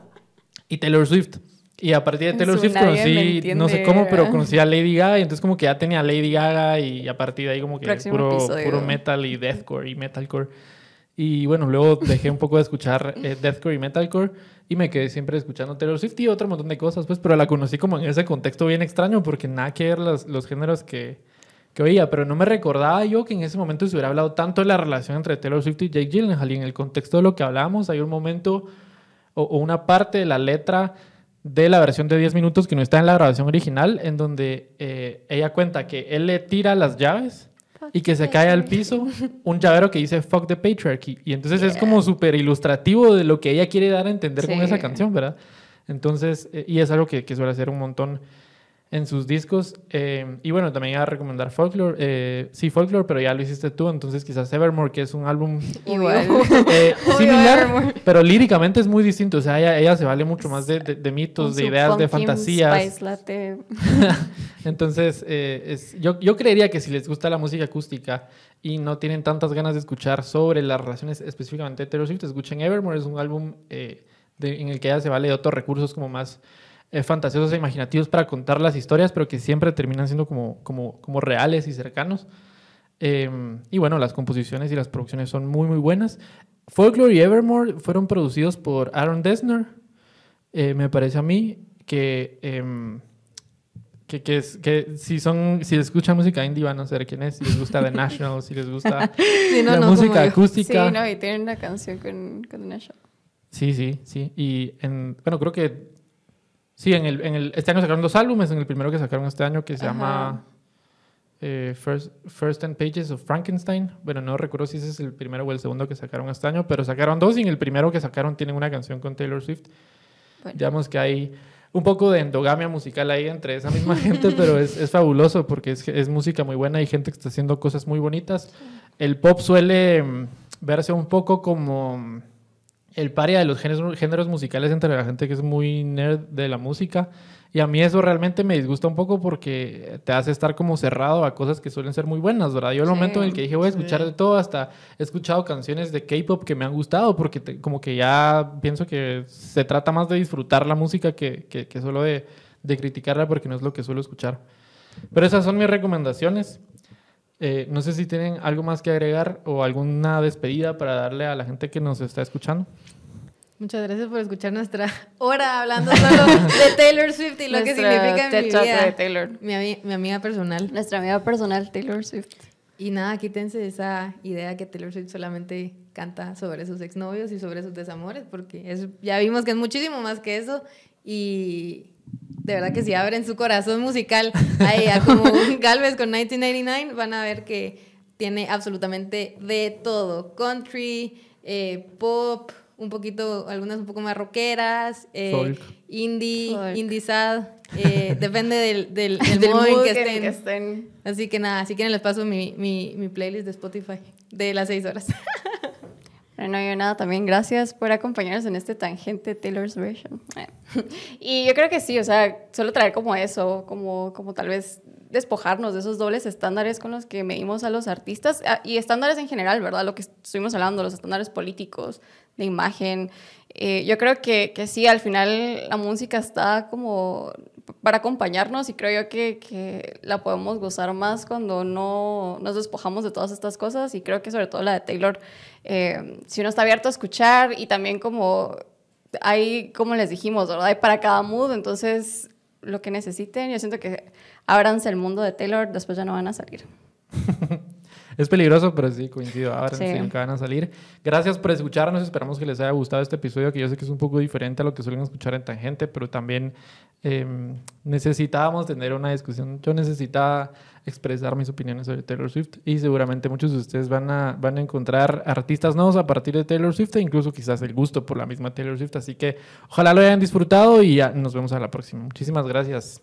Y Taylor Swift. Y a partir de Taylor Swift conocí, no sé cómo, pero conocí a Lady Gaga y entonces como que ya tenía Lady Gaga y a partir de ahí como que Próximo puro, episodio. puro metal y deathcore y metalcore. Y bueno, luego dejé un poco de escuchar eh, deathcore y metalcore y me quedé siempre escuchando Taylor Swift y otro montón de cosas, pues, pero la conocí como en ese contexto bien extraño porque nada que ver los, los géneros que, que oía, pero no me recordaba yo que en ese momento se hubiera hablado tanto de la relación entre Taylor Swift y Jake Gyllenhaal y en el contexto de lo que hablábamos hay un momento o, o una parte de la letra de la versión de 10 minutos que no está en la grabación original, en donde eh, ella cuenta que él le tira las llaves y que se cae al piso un llavero que dice fuck the patriarchy. Y entonces es como súper ilustrativo de lo que ella quiere dar a entender con esa canción, ¿verdad? Entonces, eh, y es algo que, que suele hacer un montón en sus discos. Eh, y bueno, también iba a recomendar Folklore. eh, sí, Folklore, pero ya lo hiciste tú, entonces quizás Evermore, que es un álbum Igual. [laughs] eh, similar, pero líricamente es muy distinto. O sea, ella, ella se vale mucho más de, de- de mitos, de ideas, de fantasías. Spice latte. [laughs] Entonces, eh, es- yo, yo creería que si les gusta la música acústica y no tienen tantas ganas de escuchar sobre las relaciones específicamente de Taylor Swift, escuchen Evermore. Es un álbum eh, de- en el que ella se vale de otros recursos como más eh, fantasiosos e imaginativos para contar las historias, pero que siempre terminan siendo como, como, como reales y cercanos. Eh, y bueno, las composiciones y las producciones son muy, muy buenas. Folklore y Evermore fueron producidos por Aaron Dessner. Eh, me parece a mí que, em, que, que, es- que si son si escuchan música indie van a saber quién es. Si les gusta The National, si les gusta [laughs] Sí, no, la no, música acústica. Sí, no, y tienen una canción con, con The National. Sí, sí, sí. Y en, bueno, creo que sí, en el, en el, este año sacaron dos álbumes. En el primero que sacaron este año que se Ajá. llama eh, First, First Ten Pages of Frankenstein. Bueno, no recuerdo si ese es el primero o el segundo que sacaron este año, pero sacaron dos y en el primero que sacaron tienen una canción con Taylor Swift. Bueno. Digamos que hay un poco de endogamia musical ahí entre esa misma [laughs] gente, pero es, es fabuloso porque es, es música muy buena y gente que está haciendo cosas muy bonitas. El pop suele mm, verse un poco como mm, el paria de los géneros, géneros musicales entre la gente que es muy nerd de la música. Y a mí eso realmente me disgusta un poco porque te hace estar como cerrado a cosas que suelen ser muy buenas, ¿verdad? Yo el Sí. momento en el que dije voy a escuchar Sí. de todo, hasta he escuchado canciones de K-pop que me han gustado porque te- como que ya pienso que se trata más de disfrutar la música que, que, que solo de, de criticarla porque no es lo que suelo escuchar. Pero esas son mis recomendaciones. Eh, no sé si tienen algo más que agregar o alguna despedida para darle a la gente que nos está escuchando. Muchas gracias por escuchar nuestra [laughs] hora hablando solo de Taylor Swift y lo que significa en mi vida. de Taylor. Mi, mi amiga personal. Nuestra amiga personal, Taylor Swift. Y nada, quítense esa idea que Taylor Swift solamente canta sobre sus exnovios y sobre sus desamores, porque es, ya vimos que es muchísimo más que eso. Y de verdad que si abren su corazón musical a ella, como [laughs] un Galvez con 1989, van a ver que tiene absolutamente de todo: country, eh, pop, un poquito, algunas un poco más rockeras, eh, Folk. indie, Folk. indie sad. eh, [laughs] depende del, del, [laughs] del Del mood estén. que estén. Así que nada, si quieren les paso mi, mi, mi playlist de Spotify de las seis horas. Bueno, yo nada, también gracias por acompañarnos en este tangente Taylor's version. [laughs] Y yo creo que sí, o sea, solo traer como eso, como, como tal vez despojarnos de esos dobles estándares con los que medimos a los artistas ah, y estándares en general, ¿verdad? Lo que estuvimos hablando, los estándares políticos, de imagen. Eh, yo creo que, que sí, al final la música está como para acompañarnos y creo yo que, que la podemos gozar más cuando no nos despojamos de todas estas cosas y creo que sobre todo la de Taylor, eh, si uno está abierto a escuchar y también como hay, como les dijimos. Hay para cada mood, entonces lo que necesiten, yo siento que ábranse el mundo de Taylor, después ya no van a salir. [laughs] Es peligroso, pero sí, coincido. Ahora sí. sí van a salir. Gracias por escucharnos. Esperamos que les haya gustado este episodio, que yo sé que es un poco diferente a lo que suelen escuchar en Tangente, pero también em, necesitábamos tener una discusión. Yo necesitaba expresar mis opiniones sobre Taylor Swift y seguramente muchos de ustedes van a, van a encontrar artistas nuevos a partir de Taylor Swift e incluso quizás el gusto por la misma Taylor Swift. Así que ojalá lo hayan disfrutado y nos vemos a la próxima. Muchísimas gracias.